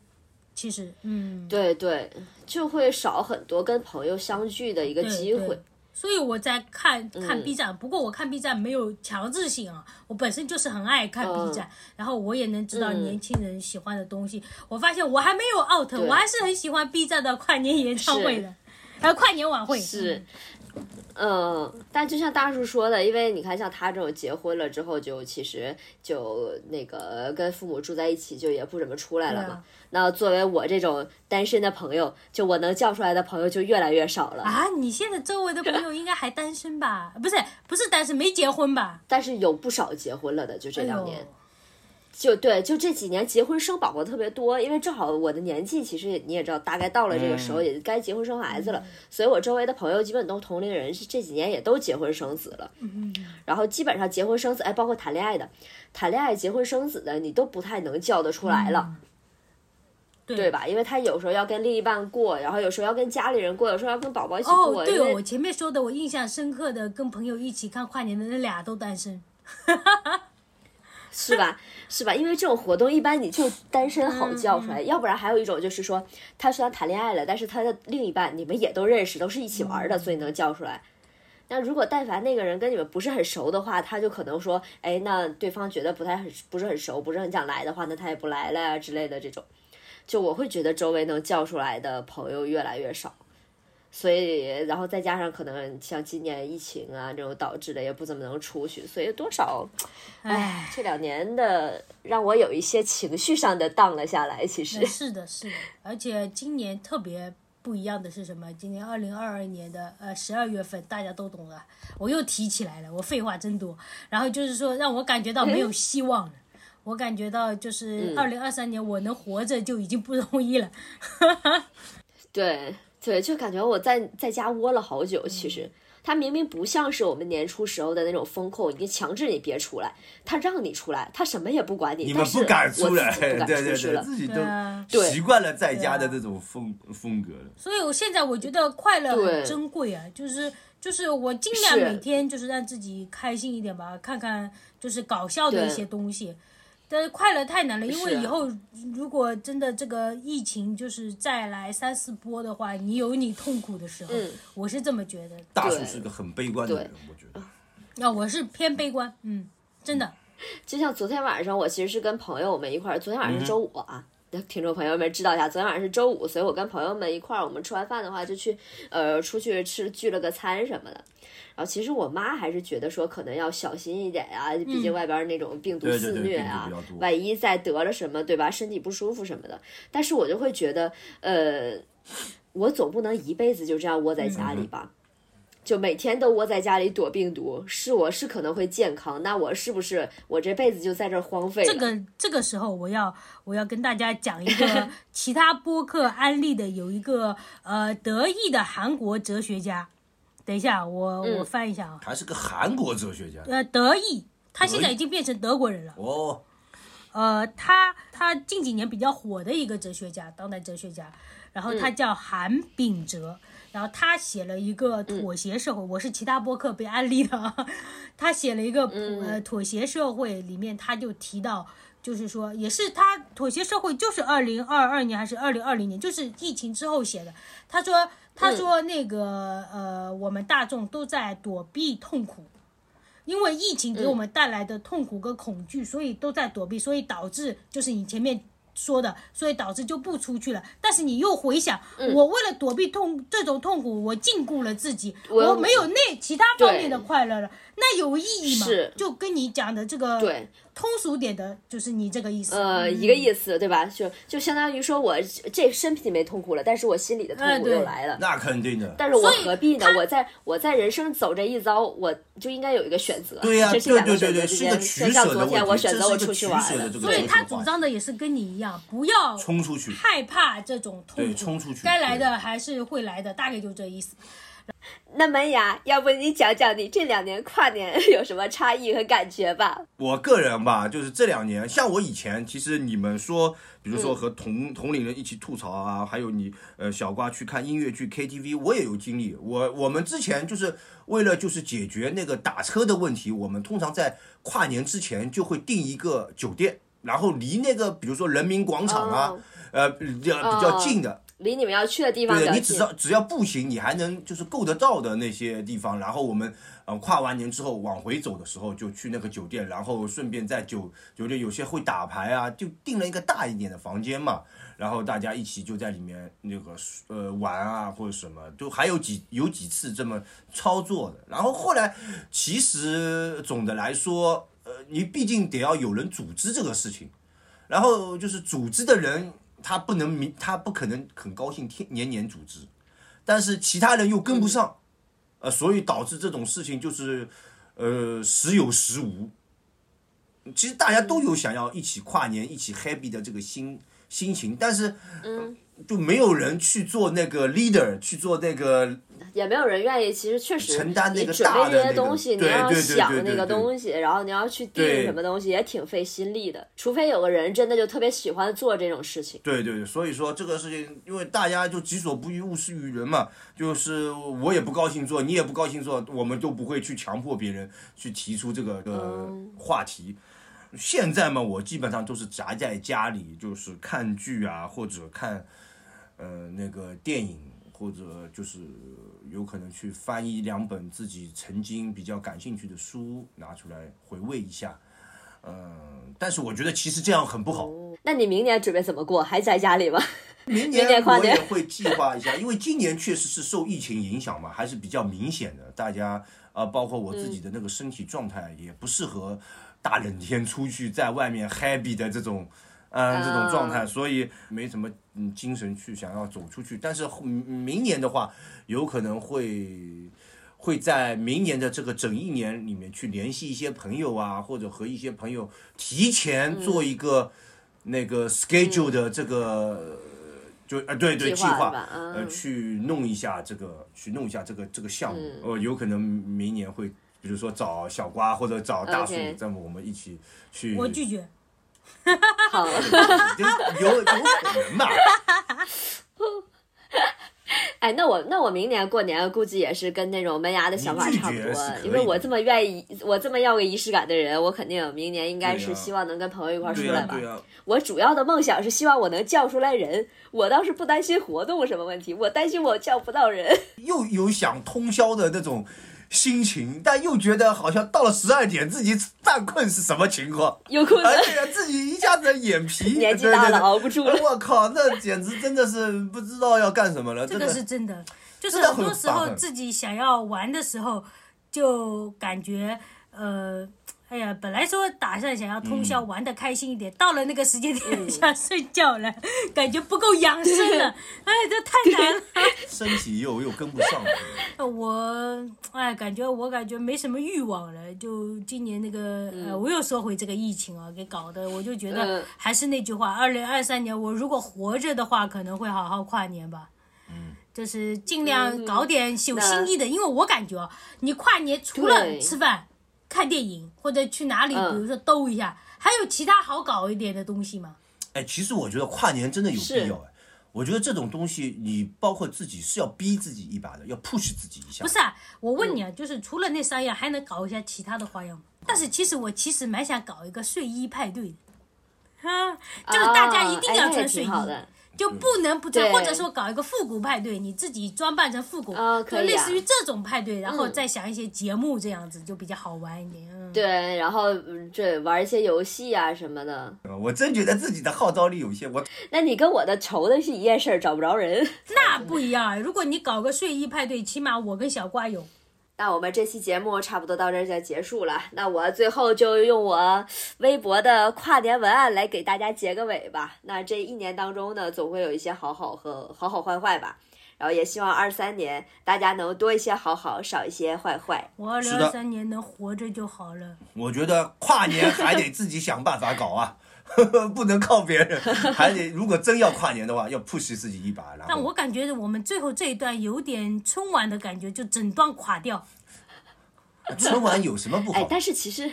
其实，嗯，对对，就会少很多跟朋友相聚的一个机会。所以我在看看 B 站，不过我看 B 站没有强制性啊，我本身就是很爱看 B 站，然后我也能知道年轻人喜欢的东西。我发现我还没有 out，我还是很喜欢 B 站的跨年演唱会的。还有跨年晚会是，嗯，但就像大叔说的，因为你看，像他这种结婚了之后，就其实就那个跟父母住在一起，就也不怎么出来了嘛。那作为我这种单身的朋友，就我能叫出来的朋友就越来越少了啊！你现在周围的朋友应该还单身吧？不是，不是单身，没结婚吧？但是有不少结婚了的，就这两年。就对，就这几年结婚生宝宝特别多，因为正好我的年纪，其实你也知道，大概到了这个时候，也该结婚生孩子了，所以我周围的朋友基本都同龄人，这几年也都结婚生子了。然后基本上结婚生子，哎，包括谈恋爱的，谈恋爱结婚生子的，你都不太能叫得出来了。对吧？因为他有时候要跟另一半过，然后有时候要跟家里人过，有时候要跟宝宝一起过。哦，对哦，我前面说的，我印象深刻的，跟朋友一起看跨年的那俩都单身。是吧？是吧？因为这种活动一般你就单身好叫出来，要不然还有一种就是说，他虽然谈恋爱了，但是他的另一半你们也都认识，都是一起玩的，所以能叫出来。那如果但凡那个人跟你们不是很熟的话，他就可能说，哎，那对方觉得不太很不是很熟，不是很想来的话，那他也不来了呀之类的这种。就我会觉得周围能叫出来的朋友越来越少。所以，然后再加上可能像今年疫情啊这种导致的也不怎么能出去，所以多少，唉，这两年的让我有一些情绪上的荡了下来。其实是的，是的，而且今年特别不一样的是什么？今年二零二二年的呃十二月份，大家都懂了，我又提起来了，我废话真多。然后就是说，让我感觉到没有希望了，我感觉到就是二零二三年我能活着就已经不容易了。对。对，就感觉我在在家窝了好久。其嗯实他明明不像是我们年初时候的那种风控，已经强制你别出来，他让你出来，他什么也不管你。你们不敢出来，不敢对对对，出去了。自己都习惯了在家的这种风风格了。所以我现在我觉得快乐很珍贵啊，就是就是我尽量每天就是让自己开心一点吧，看看就是搞笑的一些东西。但是快乐太难了，因为以后如果真的这个疫情就是再来三四波的话，你有你痛苦的时候，嗯我是这么觉得。大叔是个很悲观的人，我觉得。啊，我是偏悲观，嗯，真的。就像昨天晚上，我其实是跟朋友们一块儿，昨天晚上是周五啊。那听众朋友们知道一下，昨天晚上是周五，所以我跟朋友们一块儿，我们吃完饭的话就去，呃，出去吃聚了个餐什么的。然后其实我妈还是觉得说可能要小心一点呀、毕竟外边那种病毒肆虐啊万一再得了什么，对吧？身体不舒服什么的。但是我就会觉得，呃，我总不能一辈子就这样窝在家里吧。就每天都窝在家里躲病毒，是我是可能会健康，那我是不是我这辈子就在这儿荒废了？这个这个时候，我要我要跟大家讲一个 其他播客安利的，有一个呃得意的韩国哲学家。等一下，我嗯。我翻一下啊，还是个韩国哲学家。呃，德裔，他现在已经变成德国人了。哦，呃，他他近几年比较火的一个哲学家，当代哲学家，然后嗯。他叫韩炳哲，然后他写了一个嗯。妥协社会，我是其他播客被安利的啊，他写了一个嗯。呃妥协社会，里面他就提到。就是说，也是他妥协社会，就是二零二二年还是二零二零年，就是疫情之后写的。他说，他说那个、呃，我们大众都在躲避痛苦，因为疫情给我们带来的痛苦跟恐惧，所以都在躲避，所以导致就是你前面说的，所以导致就不出去了。但是你又回想，我为了躲避痛这种痛苦，我禁锢了自己，我我没有那其他方面的快乐了，那有意义吗？是？就跟你讲的这个对通俗点的，就是你这个意思。呃，一个意思，对吧？就就相当于说我这身体没痛苦了，但是我心里的痛苦又来了。那肯定的。但是我何必呢？我在我在人生走这一遭，我就应该有一个选择。对呀、这是对对对对，两个选择之间，是个取就像舍的我选择我出去玩了取舍的这。个所以他主张的也是跟你一样，不要冲出去。害怕这种痛苦，对冲出去该来的还是会来的，大概就这意思。那门牙，要不你讲讲你这两年跨年 有什么差异和感觉吧？我个人吧，就是这两年，像我以前，其实你们说，比如说嗯和同、同龄人一起吐槽啊，还有你呃小瓜去看音乐剧 KTV，我也有经历。我我们之前就是为了就是解决那个打车的问题，我们通常在跨年之前就会订一个酒店，然后离那个比如说人民广场啊，哦呃比较比较近的，离你们要去的地方对的，你只要只要步行，你还能就是够得到的那些地方，然后我们呃跨完年之后往回走的时候，就去那个酒店，然后顺便在酒酒店有些会打牌啊，就订了一个大一点的房间嘛，然后大家一起就在里面那个呃玩啊或者什么，就还有几有几次这么操作的，然后后来其实总的来说，呃，你毕竟得要有人组织这个事情。然后就是组织的人，他不能明，他不可能很高兴天年年组织，但是其他人又跟不上，呃，所以导致这种事情就是，呃，时有时无。其实大家都有想要一起跨年、一起 happy 的这个心心情，但是，就没有人去做那个 leader，去做那个也没有人愿意。其实确实，承担那个你准备这些东西，你要想那个东西，然后你要去定对什么东西，也挺费心力的。除非有个人真的就特别喜欢做这种事情。对对对，所以说这个事情，因为大家就己所不欲，勿施于人嘛，就是我也不高兴做，你也不高兴做，我们就不会去强迫别人去提出这个呃嗯话题。现在嘛，我基本上都是宅在家里，就是看剧啊，或者看呃那个电影，或者就是有可能去翻一两本自己曾经比较感兴趣的书，拿出来回味一下。嗯，但是我觉得其实这样很不好。那你明年准备怎么过？还在家里吗？明明年我也会计划一下，因为今年确实是受疫情影响嘛，还是比较明显的。大家呃，包括我自己的那个身体状态也不适合大冷天出去在外面 happy 的这种。嗯，这种状态，所以没什么嗯精神去想要走出去。但是后明年的话，有可能会会在明年的这个整一年里面去联系一些朋友啊，或者和一些朋友提前做一个那个 schedule 的这个。就啊对对计划呃嗯去弄一下这个去弄一下这个这个项目，嗯呃有可能明年会比如说找小瓜或者找大树这么我们一起去。我拒绝。好，有有可能吧。哎，那我那我明年过年估计也是跟那种门牙的想法差不多，因为我这么愿意，我这么要个仪式感的人，我肯定明年应该是希望能跟朋友一块儿出、来吧。我主要的梦想是希望我能叫出来人，我倒是不担心活动什么问题，我担心我叫不到人。又有想通宵的那种心情，但又觉得好像到了十二点自己犯困是什么情况？有可能而且自己一下子眼皮 年纪大了熬不住我靠，那简直真的是不知道要干什么了。这个是真的，就是很很多时候自己想要玩的时候，就感觉呃，哎呀，本来说打算想要通宵嗯玩的开心一点，到了那个时间点 想睡觉了，感觉不够养生了，哎，这太难了。身体又又跟不上了。呃 我哎，感觉我感觉没什么欲望了。就今年那个、呃，我又说回这个疫情啊，给搞的，我就觉得嗯还是那句话，二零二三年我如果活着的话，可能会好好跨年吧。嗯，就是尽量搞点有新意的，因为我感觉啊，你跨年除了吃饭、看电影或者去哪里，嗯比如说兜一下，还有其他好搞一点的东西吗？哎，其实我觉得跨年真的有必要哎。我觉得这种东西，你包括自己是要逼自己一把的，要 push 自己一下。不是啊，我问你啊，就是除了那三样，还能搞一下其他的花样吗？但是其实我其实蛮想搞一个睡衣派对的，啊，就是大家一定要穿睡衣。就不能不穿，对或者说搞一个复古派对，你自己装扮成复古，啊可以啊就类似于这种派对，然后嗯再想一些节目，这样子就比较好玩一点。嗯，对，然后嗯这玩一些游戏啊什么的。呃我真觉得自己的号召力有限。我那你跟我的愁的是一件事儿，找不着人。那不一样啊。如果你搞个睡衣派对，起码我跟小瓜有。那我们这期节目差不多到这儿就结束了。那我最后就用我微博的跨年文案来给大家结个尾吧。那这一年当中呢，总会有一些好好和好好坏坏吧。然后也希望二三年大家能多一些好好，少一些坏坏。我二零二三年能活着就好了。我觉得跨年还得自己想办法搞啊，不能靠别人，还得如果真要跨年的话，要 push 自己一把。然后但我感觉我们最后这一段有点春晚的感觉，就整段垮掉。春晚有什么不哎好，？但是其实，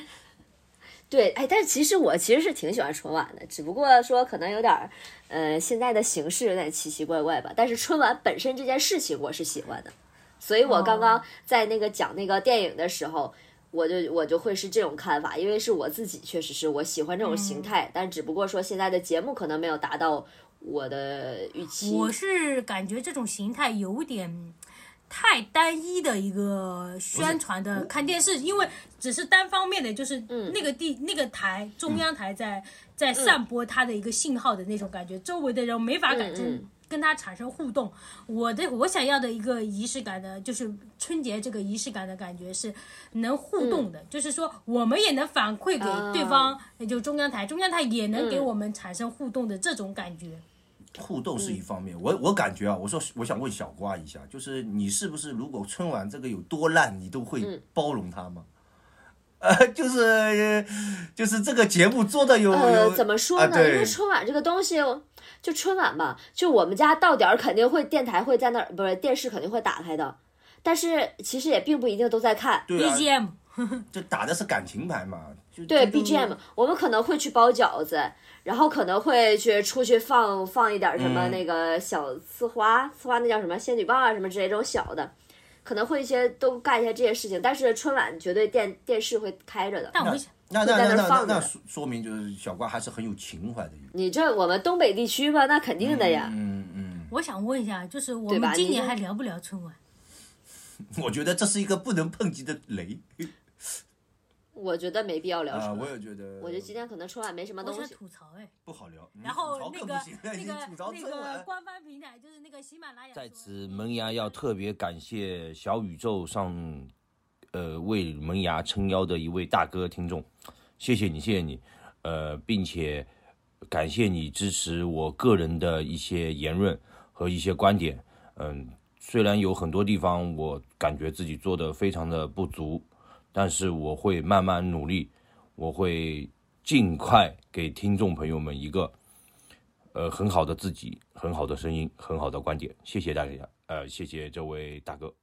对，哎，但是其实我其实是挺喜欢春晚的，只不过说可能有点儿，呃，现在的形式有点奇奇怪怪吧。但是春晚本身这件事情我是喜欢的，所以我刚刚在那个讲那个电影的时候。我就我就会是这种看法，因为是我自己确实是我喜欢这种形态，但只不过说现在的节目可能没有达到我的预期。我是感觉这种形态有点太单一的一个宣传的看电视，因为只是单方面的，就是那个地、那个台中央台在、在散播它的一个信号的那种感觉，周围的人没法感觉。跟他产生互动，我的我想要的一个仪式感的，就是春节这个仪式感的感觉是能互动的，就是说我们也能反馈给对方，也就中央台，中央台也能给嗯我们产生互动的这种感觉。互动是一方面，我我感觉啊，我说我想问小瓜一下，就是你是不是如果春晚这个有多烂，你都会包容他吗？呃，就是就是这个节目做的有呃，怎么说啊呢？因为春晚这个东西，就春晚吧，就我们家到点儿肯定会电台会在那儿，不是电视肯定会打开的，但是其实也并不一定都在看。对啊，BGM 就打的是感情牌嘛，就对 BGM，我们可能会去包饺子，然后可能会去出去放放一点什么嗯那个小呲花，呲花那叫什么仙女棒啊什么之类这种小的，可能会一些都干一些这些事情。但是春晚绝对电电视会开着的。那那那那那说说明就是小瓜还是很有情怀的。你这我们东北地区吧，那肯定的呀。嗯嗯，我想问一下，就是我们今年还聊不聊春晚？我觉得这是一个不能碰及的雷我觉得没必要聊啊。我也觉得。我觉得今天可能春晚没什么我想东西。吐槽哎，不好聊。然后 你吐槽那个那个那个官方平台就是那个喜马拉雅，在此，萌芽要特别感谢小宇宙上，呃，为萌芽撑腰的一位大哥听众，谢谢你，谢谢你，呃，并且感谢你支持我个人的一些言论和一些观点。嗯，虽然有很多地方我感觉自己做的非常的不足，但是我会慢慢努力，我会尽快给听众朋友们一个。呃，很好的自己，很好的声音，很好的观点，谢谢大家，呃，谢谢这位大哥。